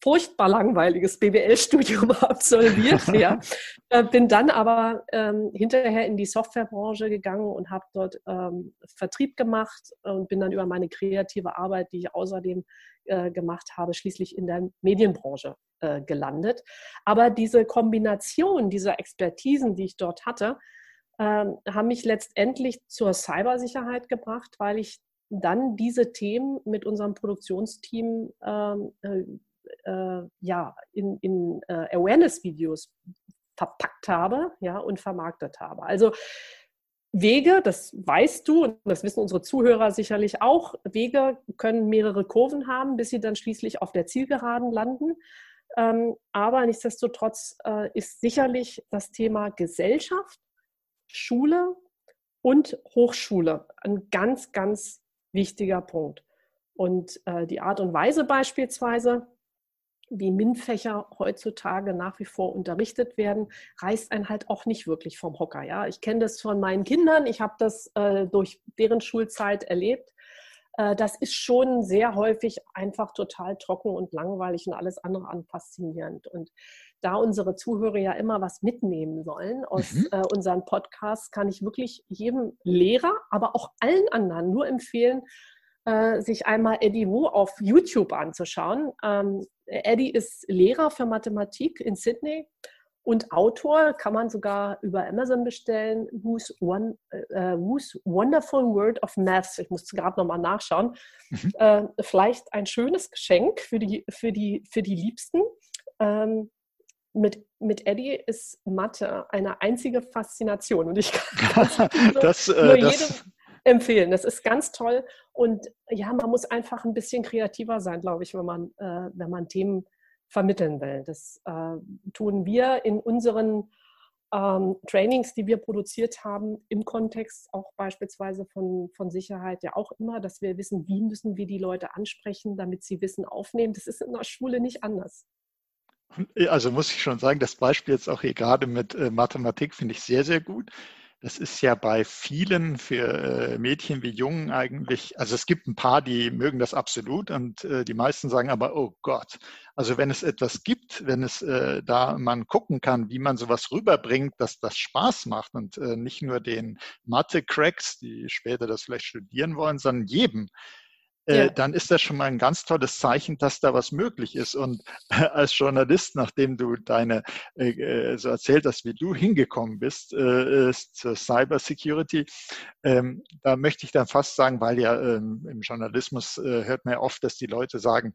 furchtbar langweiliges BWL-Studium absolviert. ja. Äh, bin dann aber ähm, hinterher in die Softwarebranche gegangen und habe dort ähm, Vertrieb gemacht und bin dann über meine kreative Arbeit, die ich außerdem äh, gemacht habe, schließlich in der Medienbranche äh, gelandet. Aber diese Kombination dieser Expertisen, die ich dort hatte, ähm, haben mich letztendlich zur Cybersicherheit gebracht, weil ich dann diese Themen mit unserem Produktionsteam ähm, äh, ja, in, in äh, Awareness-Videos verpackt habe ja, und vermarktet habe. Also Wege, das weißt du und das wissen unsere Zuhörer sicherlich auch, Wege können mehrere Kurven haben, bis sie dann schließlich auf der Zielgeraden landen. Ähm, aber nichtsdestotrotz äh, ist sicherlich das Thema Gesellschaft, Schule und Hochschule ein ganz, ganz wichtiger Punkt. Und äh, die Art und Weise beispielsweise, wie MINT-Fächer heutzutage nach wie vor unterrichtet werden, reißt einen halt auch nicht wirklich vom Hocker. Ja? Ich kenne das von meinen Kindern, ich habe das äh, durch deren Schulzeit erlebt. Äh, das ist schon sehr häufig einfach total trocken und langweilig und alles andere an faszinierend. Und da unsere Zuhörer ja immer was mitnehmen sollen aus mhm. äh, unseren Podcasts, kann ich wirklich jedem Lehrer, aber auch allen anderen nur empfehlen, äh, sich einmal Eddie Wu auf YouTube anzuschauen. Ähm, Eddie ist Lehrer für Mathematik in Sydney und Autor, kann man sogar über Amazon bestellen, Who's, One, äh, Who's Wonderful World of Maths. Ich musste gerade nochmal nachschauen. Mhm. Äh, vielleicht ein schönes Geschenk für die, für die, für die Liebsten. Ähm, mit, mit Eddie ist Mathe eine einzige Faszination und ich kann das, das, äh, das, jedem, empfehlen. Das ist ganz toll. Und ja, man muss einfach ein bisschen kreativer sein, glaube ich, wenn man, äh, wenn man Themen vermitteln will. Das äh, tun wir in unseren ähm, Trainings, die wir produziert haben, im Kontext auch beispielsweise von, von Sicherheit ja auch immer, dass wir wissen, wie müssen wir die Leute ansprechen, damit sie Wissen aufnehmen. Das ist in der Schule nicht anders. Also muss ich schon sagen, das Beispiel jetzt auch hier gerade mit äh, Mathematik finde ich sehr, sehr gut. Das ist ja bei vielen, für äh, Mädchen wie Jungen eigentlich, also es gibt ein paar, die mögen das absolut und äh, die meisten sagen aber, oh Gott, also wenn es etwas gibt, wenn es äh, da man gucken kann, wie man sowas rüberbringt, dass das Spaß macht und nicht nur den Mathe-Cracks, die später das vielleicht studieren wollen, sondern jedem, äh, ja. dann ist das schon mal ein ganz tolles Zeichen, dass da was möglich ist. Und äh, als Journalist, nachdem du deine äh, so erzählt hast, wie du hingekommen bist zur Cyber Security, ähm, da möchte ich dann fast sagen, weil ja ähm, im Journalismus hört man ja oft, dass die Leute sagen,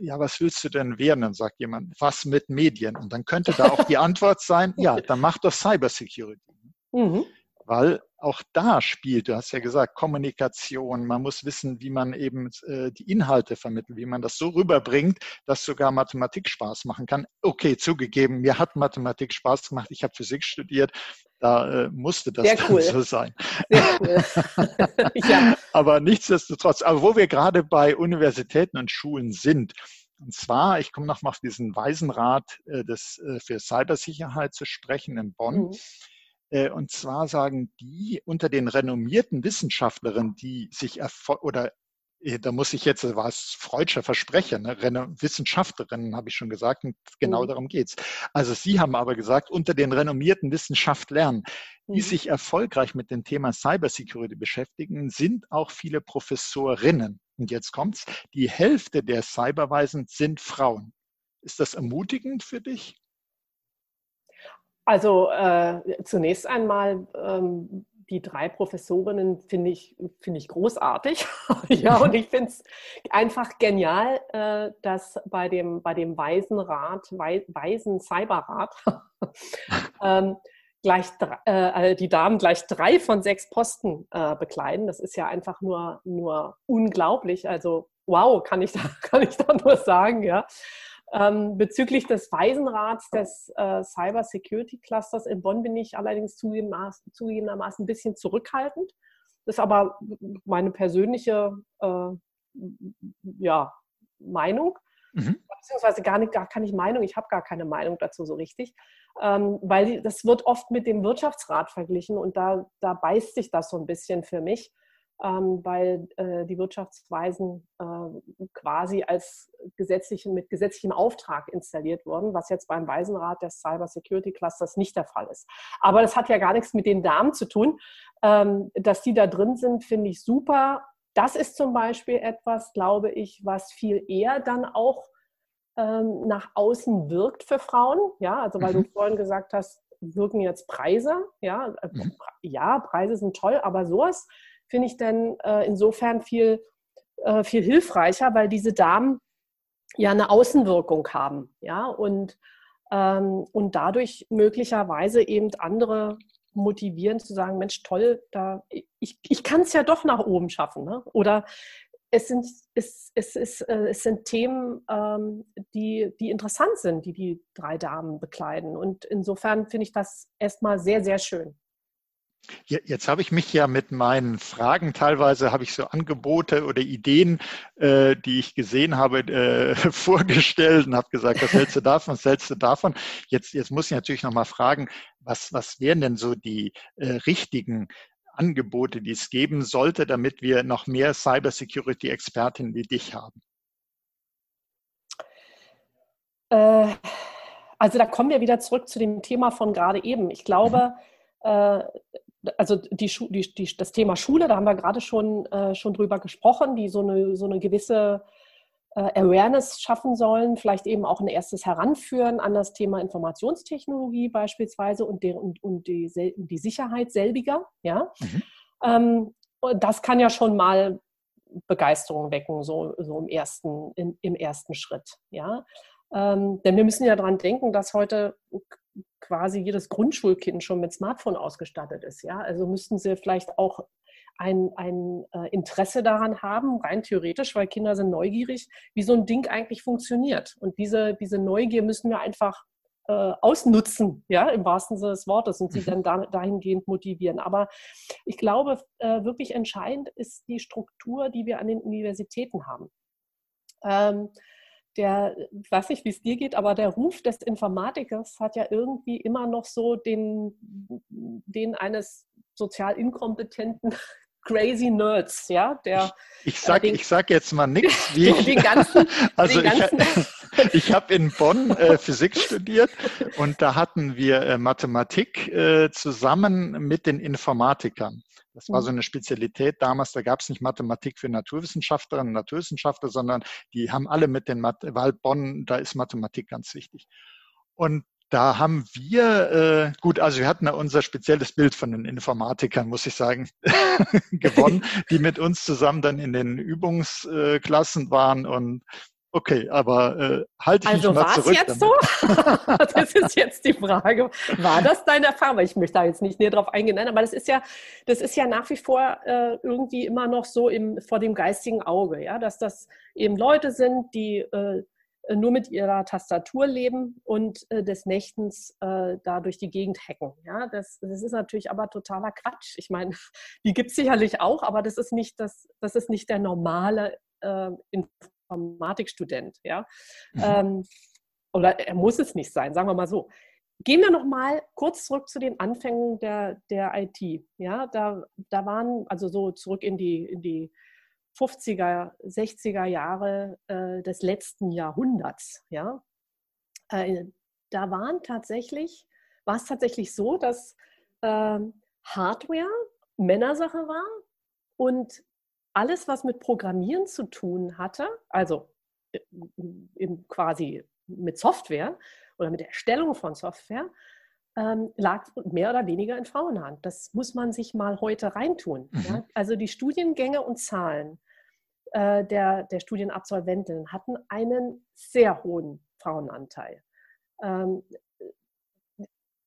ja, was willst du denn werden? Dann sagt jemand, was mit Medien? Und dann könnte da auch die Antwort sein, ja, dann mach doch Cyber Security. Mhm weil auch da spielt, du hast ja gesagt, Kommunikation, man muss wissen, wie man eben äh, die Inhalte vermittelt, wie man das so rüberbringt, dass sogar Mathematik Spaß machen kann. Okay, zugegeben, mir hat Mathematik Spaß gemacht, ich habe Physik studiert, da äh, musste das Sehr cool. so sein. Sehr cool. ja. Aber nichtsdestotrotz, aber wo wir gerade bei Universitäten und Schulen sind, und zwar, ich komme nochmal auf diesen Waisenrat äh, des, für Cybersicherheit zu sprechen in Bonn. Mhm und zwar sagen die unter den renommierten Wissenschaftlerinnen, die sich oder äh, da muss ich jetzt, was Freudscher Versprecher, ne? Wissenschaftlerinnen habe ich schon gesagt, und genau mhm. darum geht's. Also Sie haben aber gesagt, unter den renommierten Wissenschaftlern, die mhm. sich erfolgreich mit dem Thema Cybersecurity beschäftigen, sind auch viele Professorinnen. Und jetzt kommt's, die Hälfte der Cyberweisen sind Frauen. Ist das ermutigend für dich? Also äh, zunächst einmal ähm, die drei Professorinnen finde ich, find ich großartig. ja, und ich finde es einfach genial, äh, dass bei dem, bei dem Waisenrat, Weisen Cyberrat, ähm, gleich äh, die Damen gleich drei von sechs Posten äh, bekleiden. Das ist ja einfach nur, nur unglaublich. Also wow, kann ich da, kann ich da nur sagen, ja. Ähm, bezüglich des Waisenrats des äh, Cyber Security Clusters in Bonn bin ich allerdings zugegebenermaßen, zugegebenermaßen ein bisschen zurückhaltend. Das ist aber meine persönliche äh, ja, Meinung. Mhm. Beziehungsweise gar, nicht, gar keine Meinung, ich habe gar keine Meinung dazu so richtig. Ähm, weil das wird oft mit dem Wirtschaftsrat verglichen und da, da beißt sich das so ein bisschen für mich ähm, weil äh, die Wirtschaftsweisen äh, quasi als gesetzlichen, mit gesetzlichem Auftrag installiert wurden, was jetzt beim Weisenrat des Cyber Security Clusters nicht der Fall ist. Aber das hat ja gar nichts mit den Damen zu tun. Ähm, dass die da drin sind, finde ich super. Das ist zum Beispiel etwas, glaube ich, was viel eher dann auch ähm, nach außen wirkt für Frauen. Ja, also weil mhm. du vorhin gesagt hast, wirken jetzt Preise. Ja, äh, mhm. ja, Preise sind toll, aber sowas finde ich denn äh, insofern viel, äh, viel hilfreicher, weil diese Damen ja eine Außenwirkung haben, ja, und, ähm, und dadurch möglicherweise eben andere motivieren zu sagen, Mensch, toll, da, ich, ich kann es ja doch nach oben schaffen. Ne? Oder es sind, es, es, ist, äh, es sind Themen, ähm, die, die interessant sind, die die drei Damen bekleiden. Und insofern finde ich das erstmal sehr, sehr schön. Jetzt habe ich mich ja mit meinen Fragen teilweise habe ich so Angebote oder Ideen, äh, die ich gesehen habe, äh, vorgestellt und habe gesagt, was hältst du davon, was hältst du davon? Jetzt, jetzt muss ich natürlich nochmal fragen, was, was wären denn so die äh, richtigen Angebote, die es geben sollte, damit wir noch mehr Cybersecurity-Expertinnen wie dich haben? Äh, also da kommen wir wieder zurück zu dem Thema von gerade eben. Ich glaube, mhm also die, die, die, das Thema Schule, da haben wir gerade schon, äh, schon drüber gesprochen, die so eine, so eine gewisse äh, Awareness schaffen sollen, vielleicht eben auch ein erstes Heranführen an das Thema Informationstechnologie beispielsweise und, der, und, und die, die Sicherheit selbiger. Ja? Mhm. Ähm, das kann ja schon mal Begeisterung wecken, so, so im, ersten, in, im ersten Schritt. Ja? Ähm, denn wir müssen ja daran denken, dass heute quasi jedes Grundschulkind schon mit Smartphone ausgestattet ist. Ja? Also müssten sie vielleicht auch ein, ein äh, Interesse daran haben, rein theoretisch, weil Kinder sind neugierig, wie so ein Ding eigentlich funktioniert. Und diese, diese Neugier müssen wir einfach äh, ausnutzen, ja, im wahrsten Sinne des Wortes und sie mhm. dann da, dahingehend motivieren. Aber ich glaube, äh, wirklich entscheidend ist die Struktur, die wir an den Universitäten haben. Ähm, der, weiß nicht, wie es dir geht, aber der Ruf des Informatikers hat ja irgendwie immer noch so den, den eines sozial inkompetenten crazy Nerds, ja, der. Ich, ich sag, äh, ich sag jetzt mal nichts, wie ich, den ganzen, also den ganzen ich, ich habe in Bonn äh, Physik studiert und da hatten wir äh, Mathematik äh, zusammen mit den Informatikern. Das war so mhm. eine Spezialität damals. Da gab es nicht Mathematik für Naturwissenschaftlerinnen und Naturwissenschaftler, sondern die haben alle mit den Math weil Bonn, da ist Mathematik ganz wichtig. Und da haben wir, äh, gut, also wir hatten da unser spezielles Bild von den Informatikern, muss ich sagen, gewonnen, die mit uns zusammen dann in den Übungsklassen waren und Okay, aber äh, halte ich also mich mal zurück. Also war es jetzt damit. so? das ist jetzt die Frage. War das deine Erfahrung? Ich möchte da jetzt nicht näher drauf eingehen, aber das ist ja, das ist ja nach wie vor äh, irgendwie immer noch so im, vor dem geistigen Auge, ja, dass das eben Leute sind, die äh, nur mit ihrer Tastatur leben und äh, des Nächtens äh, da durch die Gegend hacken. Ja, das, das ist natürlich aber totaler Quatsch. Ich meine, die gibt es sicherlich auch, aber das ist nicht, das, das ist nicht der normale äh, Informatikstudent, ja. Mhm. Ähm, oder er muss es nicht sein, sagen wir mal so. Gehen wir noch mal kurz zurück zu den Anfängen der, der IT. Ja, da, da waren also so zurück in die, in die 50er, 60er Jahre äh, des letzten Jahrhunderts. Ja, äh, da waren tatsächlich, war es tatsächlich so, dass äh, Hardware Männersache war und alles, was mit Programmieren zu tun hatte, also äh, quasi mit Software oder mit der Erstellung von Software, ähm, lag mehr oder weniger in Frauenhand. Das muss man sich mal heute reintun. Mhm. Ja? Also die Studiengänge und Zahlen äh, der, der Studienabsolventinnen hatten einen sehr hohen Frauenanteil. Ähm,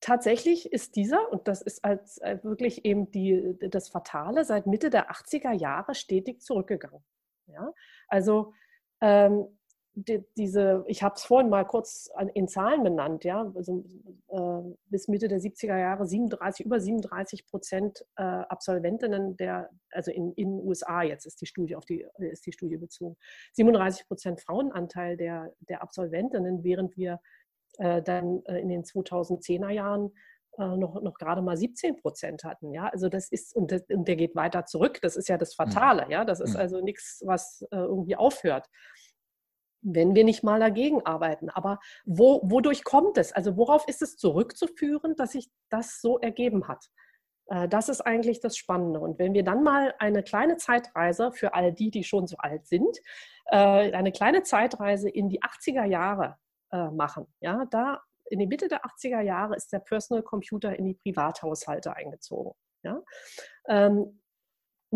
tatsächlich ist dieser, und das ist als äh, wirklich eben die, das Fatale, seit Mitte der 80er Jahre stetig zurückgegangen. Ja? Also ähm, die, diese, ich habe es vorhin mal kurz in Zahlen benannt, ja, also, äh, bis Mitte der 70er Jahre 37, über 37 Prozent äh, Absolventinnen der, also in den USA jetzt ist die Studie auf die, ist die Studie bezogen, 37 Prozent Frauenanteil der, der Absolventinnen, während wir äh, dann äh, in den 2010er Jahren äh, noch, noch gerade mal 17 Prozent hatten. Ja? Also das ist, und, das, und, der geht weiter zurück. Das ist ja das mhm. Fatale. Ja? Das ist mhm. also nichts, was irgendwie aufhört wenn wir nicht mal dagegen arbeiten. Aber wo, wodurch kommt es? Also worauf ist es zurückzuführen, dass sich das so ergeben hat? Das ist eigentlich das Spannende. Und wenn wir dann mal eine kleine Zeitreise für all die, die schon so alt sind, eine kleine Zeitreise in die 80er Jahre äh, machen. Ja, da in die Mitte der 80er Jahre ist der Personal Computer in die Privathaushalte eingezogen. Ja?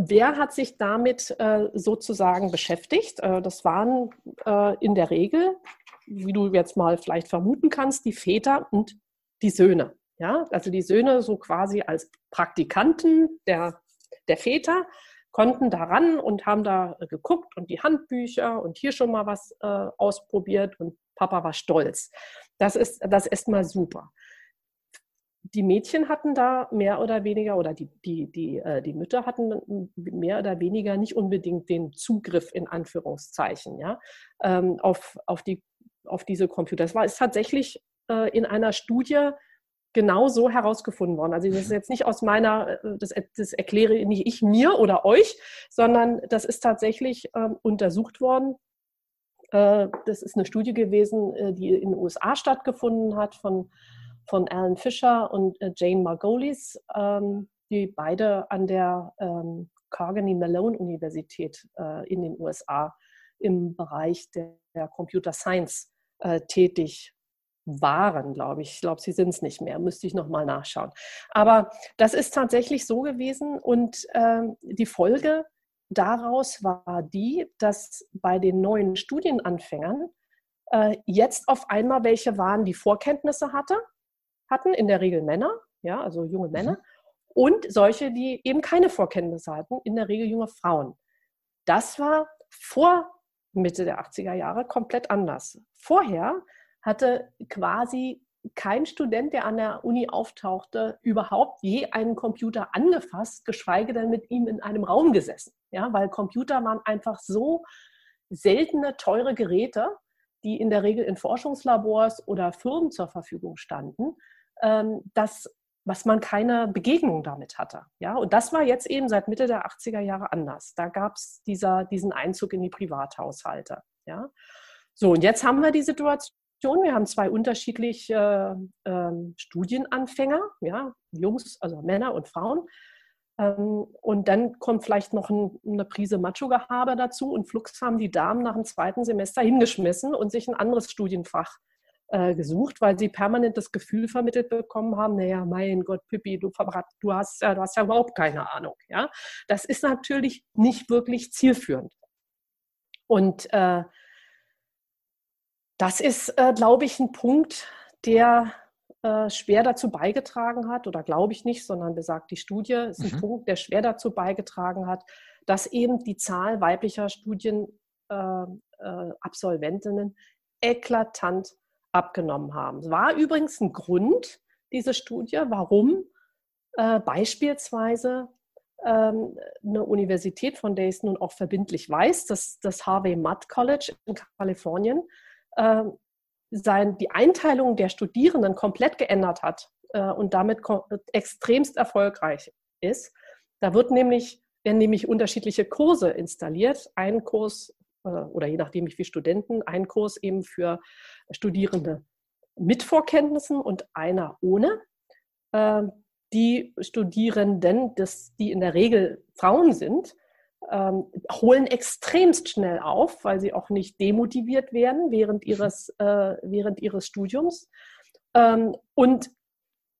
Wer hat sich damit äh, sozusagen beschäftigt? Äh, das waren äh, in der Regel, wie du jetzt mal vielleicht vermuten kannst, die Väter und die Söhne. Ja, also die Söhne so quasi als Praktikanten der, der Väter konnten daran und haben da geguckt und die Handbücher und hier schon mal was ausprobiert und Papa war stolz. Das ist, das ist mal super. Die Mädchen hatten da mehr oder weniger, oder die, die, die, äh, die Mütter hatten mehr oder weniger nicht unbedingt den Zugriff in Anführungszeichen ja, ähm, auf, auf, die, auf diese Computer. Es war ist tatsächlich äh, in einer Studie genau so herausgefunden worden. Also das ist jetzt nicht aus meiner, äh, das, das erkläre nicht ich mir oder euch, sondern das ist tatsächlich ähm, untersucht worden. Äh, das ist eine Studie gewesen, äh, die in den USA stattgefunden hat von, von Alan Fisher und äh, Jane Margolis, ähm, die beide an der ähm, Carnegie Mellon Universität äh, in den USA im Bereich der, Computer Science äh, tätig waren, glaube ich. Ich glaube, sie sind es nicht mehr. Müsste ich nochmal nachschauen. Aber das ist tatsächlich so gewesen. Und äh, die Folge daraus war die, dass bei den neuen Studienanfängern jetzt auf einmal welche waren, die Vorkenntnisse hatte, hatten, in der Regel Männer, ja, also junge mhm. Männer, mhm. und solche, die eben keine Vorkenntnisse hatten, in der Regel junge Frauen. Das war vor Mitte der 80er Jahre komplett anders. Vorher hatte quasi kein Student, der an der Uni auftauchte, überhaupt je einen Computer angefasst, geschweige denn mit ihm in einem Raum gesessen. Ja, weil Computer waren einfach so seltene, teure Geräte, die in der Regel in Forschungslabors oder Firmen zur Verfügung standen, ähm, dass was man keine Begegnung damit hatte. Ja, und das war jetzt eben seit Mitte der 80er Jahre anders. Da gab es diesen Einzug in die Privathaushalte. Ja. So, und jetzt haben wir die Situation, wir haben zwei unterschiedliche äh, Studienanfänger, ja, Jungs, also Männer und Frauen. Ähm, und dann kommt vielleicht noch ein, eine Prise Macho-Gehabe dazu und flugs haben die Damen nach dem zweiten Semester hingeschmissen und sich ein anderes Studienfach äh, gesucht, weil sie permanent das Gefühl vermittelt bekommen haben, naja, mein Gott, Pippi, du, du, hast, ja, du hast ja überhaupt keine Ahnung. Ja? Das ist natürlich nicht wirklich zielführend. Und äh, das ist, äh, glaube ich, ein Punkt, der äh, schwer dazu beigetragen hat, oder glaube ich nicht, sondern besagt die Studie, ist ein mhm. Punkt, der schwer dazu beigetragen hat, dass eben die Zahl weiblicher Studienabsolventinnen äh, äh eklatant abgenommen haben. Es war übrigens ein Grund, diese Studie, warum äh, beispielsweise ähm, eine Universität, von der ich es nun auch verbindlich weiß, das, das Harvey Mudd College in Kalifornien, äh, sein, die Einteilung der Studierenden komplett geändert hat äh, und damit extremst erfolgreich ist. Da wird nämlich, werden nämlich unterschiedliche Kurse installiert. Ein Kurs oder je nachdem wie viele Studenten, ein Kurs eben für Studierende mit Vorkenntnissen und einer ohne. Äh, die Studierenden, das, die in der Regel Frauen sind, ähm, holen extremst schnell auf, weil sie auch nicht demotiviert werden während mhm. ihres, äh, während ihres Studiums ähm, und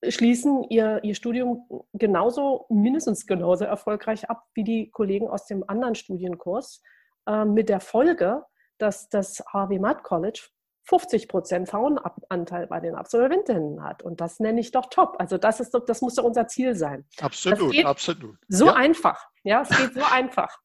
schließen ihr, ihr Studium genauso, mindestens genauso erfolgreich ab wie die Kollegen aus dem anderen Studienkurs, äh, mit der Folge, dass das Harvey Mudd College 50 Prozent Frauenanteil bei den Absolventinnen hat. Und das nenne ich doch top. Also das ist das muss doch unser Ziel sein. Absolut, absolut. So ja. einfach. Ja, es geht so einfach.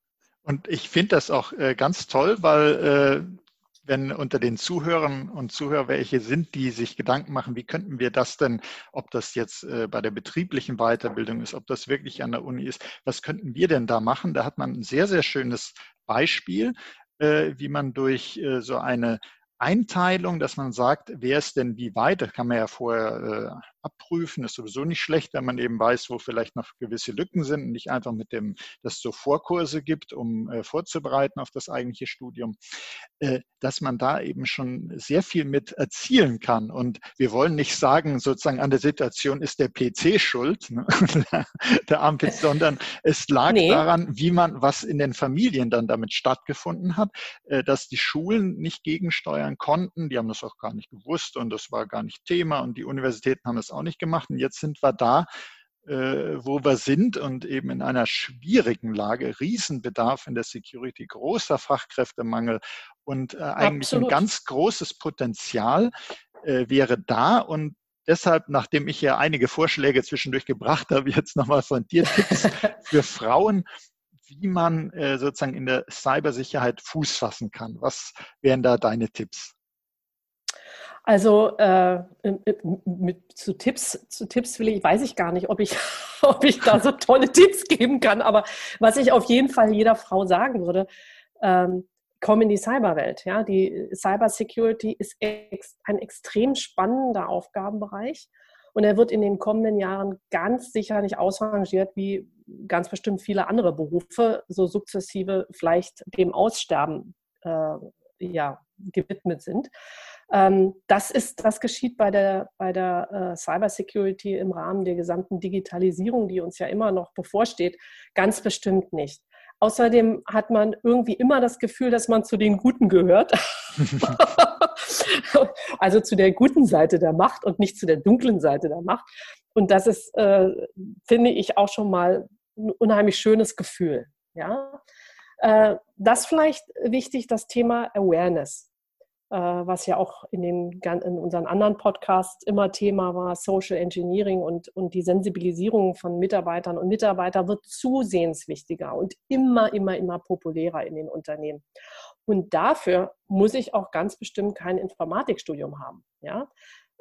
Und ich finde das auch äh, ganz toll, weil äh, wenn unter den Zuhörern und Zuhörern welche sind, die sich Gedanken machen, wie könnten wir das denn, ob das jetzt äh, bei der betrieblichen Weiterbildung ist, ob das wirklich an der Uni ist, was könnten wir denn da machen? Da hat man ein sehr, sehr schönes Beispiel, äh, wie man durch äh, so eine Einteilung, dass man sagt, wer ist denn wie weit, das kann man ja vorher äh, abprüfen, ist sowieso nicht schlecht, wenn man eben weiß, wo vielleicht noch gewisse Lücken sind und nicht einfach mit dem, dass es so Vorkurse gibt, um äh, vorzubereiten auf das eigentliche Studium, äh, dass man da eben schon sehr viel mit erzielen kann. Und wir wollen nicht sagen, sozusagen an der Situation ist der PC schuld, ne? der Ampel, sondern es lag nee. daran, wie man, was in den Familien dann damit stattgefunden hat, äh, dass die Schulen nicht gegensteuern konnten. Die haben das auch gar nicht gewusst und das war gar nicht Thema und die Universitäten haben es auch nicht gemacht. Und jetzt sind wir da, äh, wo wir sind und eben in einer schwierigen Lage, Riesenbedarf in der Security, großer Fachkräftemangel und äh, eigentlich Absolut. ein ganz großes Potenzial äh, wäre da. Und deshalb, nachdem ich ja einige Vorschläge zwischendurch gebracht habe, jetzt nochmal von dir Tipps für Frauen, wie man äh, sozusagen in der Cybersicherheit Fuß fassen kann. Was wären da deine Tipps? Also äh, mit, zu Tipps, zu Tipps will ich, weiß ich gar nicht, ob ich, ob ich da so tolle Tipps geben kann. Aber was ich auf jeden Fall jeder Frau sagen würde, ähm, komm in die Cyberwelt. Ja, die Cybersecurity ist ex, ein extrem spannender Aufgabenbereich und er wird in den kommenden Jahren ganz sicher nicht ausrangiert wie ganz bestimmt viele andere Berufe, so sukzessive vielleicht dem Aussterben äh, ja, gewidmet sind. Ähm, das, ist, das geschieht bei der, bei der äh, Cybersecurity im Rahmen der gesamten Digitalisierung, die uns ja immer noch bevorsteht, ganz bestimmt nicht. Außerdem hat man irgendwie immer das Gefühl, dass man zu den Guten gehört. also zu der guten Seite der Macht und nicht zu der dunklen Seite der Macht. Und das ist, äh, finde ich, auch schon mal ein unheimlich schönes Gefühl. Ja? Äh, das vielleicht wichtig, das Thema Awareness. Äh, was ja auch in, den, in unseren anderen Podcasts immer Thema war, Social Engineering und, und die Sensibilisierung von Mitarbeitern und Mitarbeitern wird zusehends wichtiger und immer, immer, immer populärer in den Unternehmen. Und dafür muss ich auch ganz bestimmt kein Informatikstudium haben. Ja?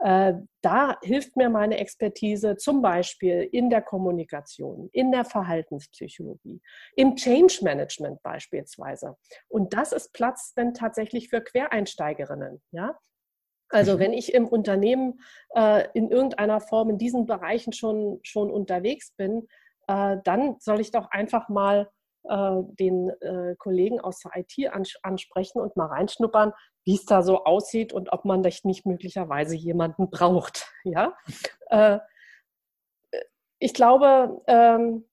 Äh, da hilft mir meine Expertise zum Beispiel in der Kommunikation, in der Verhaltenspsychologie, im Change Management beispielsweise. Und das ist Platz dann tatsächlich für Quereinsteigerinnen. Ja? Also mhm. wenn ich im Unternehmen äh, in irgendeiner Form in diesen Bereichen schon, schon unterwegs bin, äh, dann soll ich doch einfach mal den äh, Kollegen aus der IT ansprechen und mal reinschnuppern, wie es da so aussieht und ob man nicht möglicherweise jemanden braucht. Ja? Äh, ich glaube, ähm,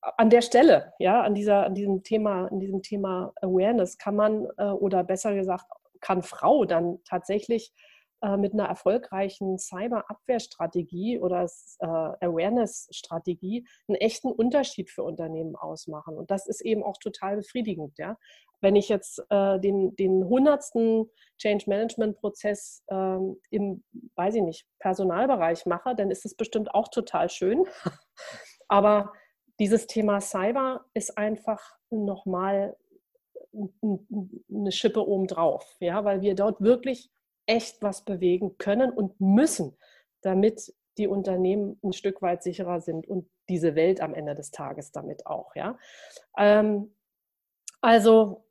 an der Stelle, ja, an, dieser, an diesem Thema, an diesem Thema Awareness kann man oder besser gesagt, kann Frau dann tatsächlich äh, mit einer erfolgreichen Cyber-Abwehrstrategie oder äh, Awareness-Strategie einen echten Unterschied für Unternehmen ausmachen. Und das ist eben auch total befriedigend. Ja? Wenn ich jetzt äh, den, den hundertsten Change-Management-Prozess ähm, im, weiß ich nicht, Personalbereich mache, dann ist es bestimmt auch total schön. Aber dieses Thema Cyber ist einfach nochmal eine Schippe obendrauf, ja, weil wir dort wirklich echt was bewegen können und müssen, damit die Unternehmen ein Stück weit sicherer sind und diese Welt am Ende des Tages damit auch. Ja? Ähm, also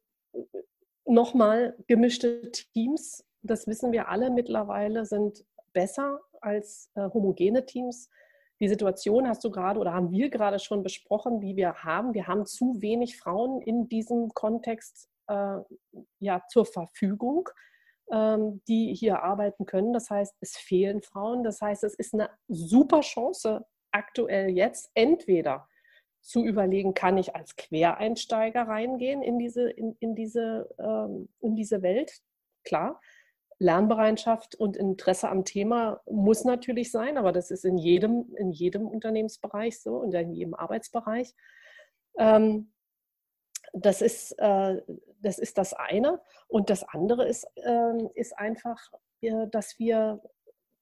nochmal, gemischte Teams, das wissen wir alle mittlerweile, sind besser als äh, homogene Teams. Die Situation hast du gerade oder haben wir gerade schon besprochen, die wir haben. Wir haben zu wenig Frauen in diesem Kontext äh, ja, zur Verfügung. Ähm, die hier arbeiten können. Das heißt, es fehlen Frauen. Das heißt, es ist eine super Chance aktuell jetzt entweder zu überlegen, kann ich als Quereinsteiger reingehen in diese, in, in diese, ähm, in diese Welt? Klar. Lernbereitschaft und Interesse am Thema muss natürlich sein, aber das ist in jedem, in jedem Unternehmensbereich so und in jedem Arbeitsbereich. Ähm, das ist, äh, das ist das eine. Und das andere ist, äh, ist einfach, äh, dass wir,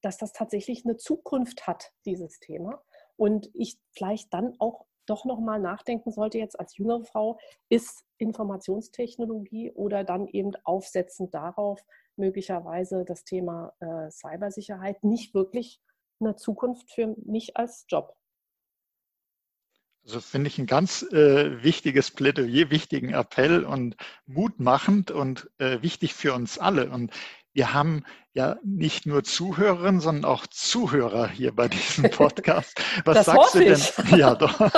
dass das tatsächlich eine Zukunft hat, dieses Thema. Und ich vielleicht dann auch doch nochmal nachdenken sollte, jetzt als jüngere Frau, ist Informationstechnologie oder dann eben aufsetzend darauf möglicherweise das Thema äh, Cybersicherheit nicht wirklich eine Zukunft für mich als Job. Also finde ich ein ganz äh, wichtiges Plädoyer, wichtigen Appell und mutmachend und äh, wichtig für uns alle. Und wir haben ja nicht nur Zuhörerinnen, sondern auch Zuhörer hier bei diesem Podcast. Was das sagst du denn? Ich. Ja, doch.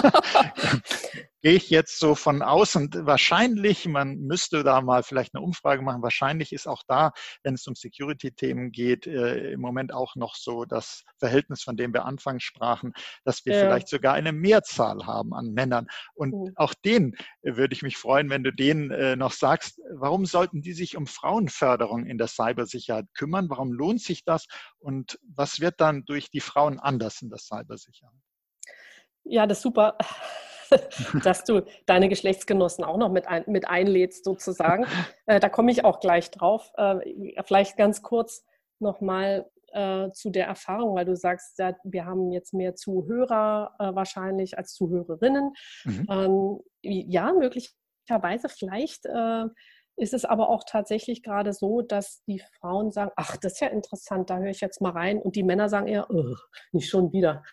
gehe ich jetzt so von außen. Wahrscheinlich, man müsste da mal vielleicht eine Umfrage machen, wahrscheinlich ist auch da, wenn es um Security-Themen geht, äh, im Moment auch noch so das Verhältnis, von dem wir anfangs sprachen, dass wir ja. vielleicht sogar eine Mehrzahl haben an Männern. Und mhm. auch den äh, würde ich mich freuen, wenn du denen äh, noch sagst, warum sollten die sich um Frauenförderung in der Cybersicherheit kümmern? Warum lohnt sich das? Und was wird dann durch die Frauen anders in der Cybersicherheit? Ja, das ist super, dass du deine Geschlechtsgenossen auch noch mit, ein, mit einlädst, sozusagen. Äh, da komme ich auch gleich drauf. Äh, vielleicht ganz kurz nochmal äh, zu der Erfahrung, weil du sagst, ja, wir haben jetzt mehr Zuhörer äh, wahrscheinlich als Zuhörerinnen. Mhm. Ähm, ja, möglicherweise vielleicht äh, ist es aber auch tatsächlich gerade so, dass die Frauen sagen, ach, das ist ja interessant, da höre ich jetzt mal rein. Und die Männer sagen eher, oh, nicht schon wieder.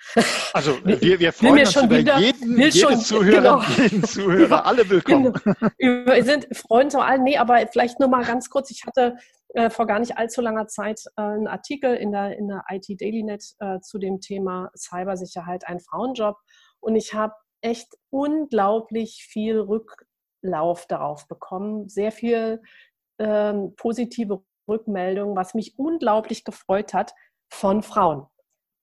Also wir, wir freuen uns über wieder, jeden, jeden schon, Zuhörer, genau. jeden Zuhörer, alle willkommen. Genau. Wir sind Freunde zu allen. Nee, aber vielleicht nur mal ganz kurz. Ich hatte äh, vor gar nicht allzu langer Zeit äh, einen Artikel in der, in der IT Dailynet äh, zu dem Thema Cybersicherheit, ein Frauenjob. Und ich habe echt unglaublich viel Rück Lauf darauf bekommen. Sehr viel ähm, positive Rückmeldungen, was mich unglaublich gefreut hat von Frauen.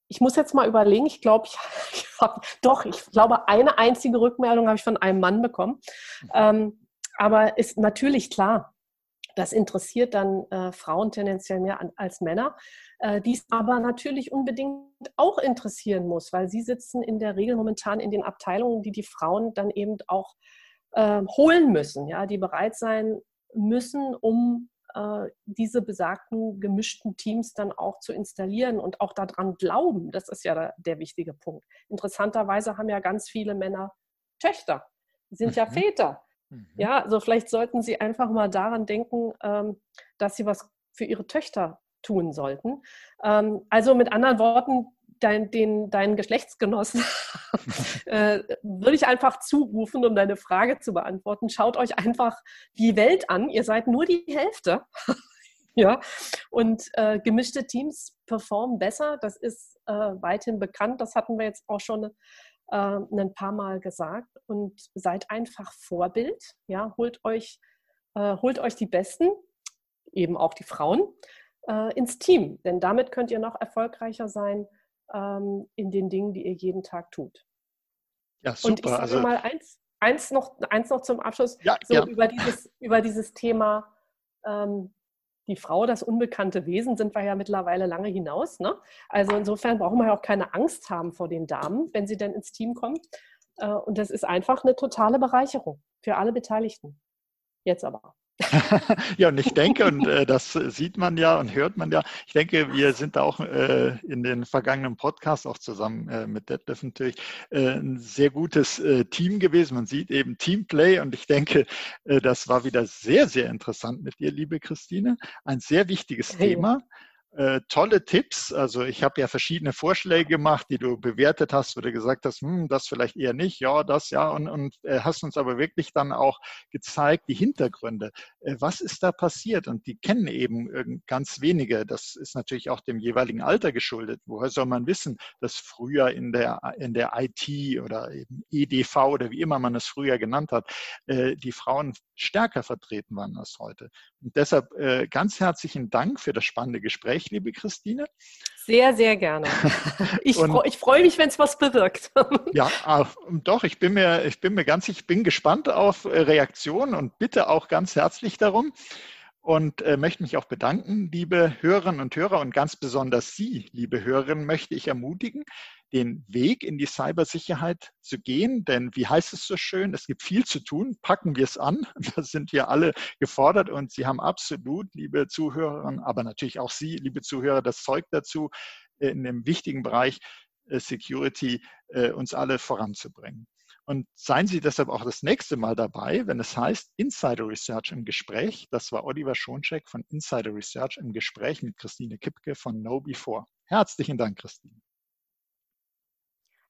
Ich muss jetzt mal überlegen, ich glaube, ich, ich hab, doch, ich glaube, eine einzige Rückmeldung habe ich von einem Mann bekommen. Ähm, aber ist natürlich klar, das interessiert dann äh, Frauen tendenziell mehr an, als Männer, äh, die es aber natürlich unbedingt auch interessieren muss, weil sie sitzen in der Regel momentan in den Abteilungen, die die Frauen dann eben auch äh, holen müssen, ja, die bereit sein müssen, um äh, diese besagten gemischten Teams dann auch zu installieren und auch daran glauben. Das ist ja der, der wichtige Punkt. Interessanterweise haben ja ganz viele Männer Töchter, sind ja mhm. Väter. Mhm. Ja, also vielleicht sollten Sie einfach mal daran denken, ähm, dass Sie was für Ihre Töchter tun sollten. Ähm, also mit anderen Worten, dein, den, deinen Geschlechtsgenossen äh, würde ich einfach zurufen, um deine Frage zu beantworten. Schaut euch einfach die Welt an. Ihr seid nur die Hälfte. ja, und äh, gemischte Teams performen besser. Das ist äh, weithin bekannt. Das hatten wir jetzt auch schon äh, ein paar Mal gesagt. Und seid einfach Vorbild. Ja, holt euch, äh, holt euch die Besten, eben auch die Frauen, äh, ins Team. Denn damit könnt ihr noch erfolgreicher sein ähm, in den Dingen, die ihr jeden Tag tut. Ja, super. Und ich sage also, mal eins, eins, noch, eins noch zum Abschluss, ja, so ja. Über, dieses, über dieses Thema ähm, die Frau, das unbekannte Wesen, sind wir ja mittlerweile lange hinaus. Ne? Also insofern brauchen wir ja auch keine Angst haben vor den Damen, wenn sie denn ins Team kommen. Äh, und das ist einfach eine totale Bereicherung für alle Beteiligten. Jetzt aber. ja, und ich denke, und äh, das sieht man ja und hört man ja, ich denke, wir sind da auch äh, in den vergangenen Podcasts, auch zusammen äh, mit Detlef natürlich, äh, ein sehr gutes äh, Team gewesen. Man sieht eben Teamplay und ich denke, äh, das war wieder sehr, sehr interessant mit dir, liebe Christine. Ein sehr wichtiges hey. Thema äh, tolle Tipps. Also ich habe ja verschiedene Vorschläge gemacht, die du bewertet hast, wo du gesagt hast, hm, das vielleicht eher nicht, ja, das ja, und, und äh, hast uns aber wirklich dann auch gezeigt, die Hintergründe. Äh, was ist da passiert? Und die kennen eben ganz wenige. Das ist natürlich auch dem jeweiligen Alter geschuldet. Woher soll man wissen, dass früher in der, in der IT oder eben EDV oder wie immer man es früher genannt hat, äh, die Frauen stärker vertreten waren als heute. Und deshalb äh, ganz herzlichen Dank für das spannende Gespräch, liebe Christine. Sehr, sehr gerne. Ich, freue freu mich, wenn es was bewirkt. ja, doch, ich bin mir, ich bin mir ganz, ich bin gespannt auf äh, Reaktionen und bitte auch ganz herzlich darum und äh, möchte mich auch bedanken, liebe Hörerinnen und Hörer und ganz besonders Sie, liebe Hörerinnen, möchte ich ermutigen, den Weg in die Cybersicherheit zu gehen. Denn wie heißt es so schön, es gibt viel zu tun, packen wir es an. Da sind wir alle gefordert und Sie haben absolut, liebe Zuhörerinnen, aber natürlich auch Sie, liebe Zuhörer, das Zeug dazu, äh, in dem wichtigen Bereich äh, Security äh, uns alle voranzubringen. Und seien Sie deshalb auch das nächste Mal dabei, wenn es heißt Insider Research im Gespräch. Das war Oliver Schoncheck von Insider Research im Gespräch mit Christine Kipke von Know Before. Herzlichen Dank, Christine.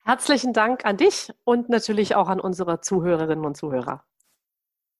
Herzlichen Dank an dich und natürlich auch an unsere Zuhörerinnen und Zuhörer.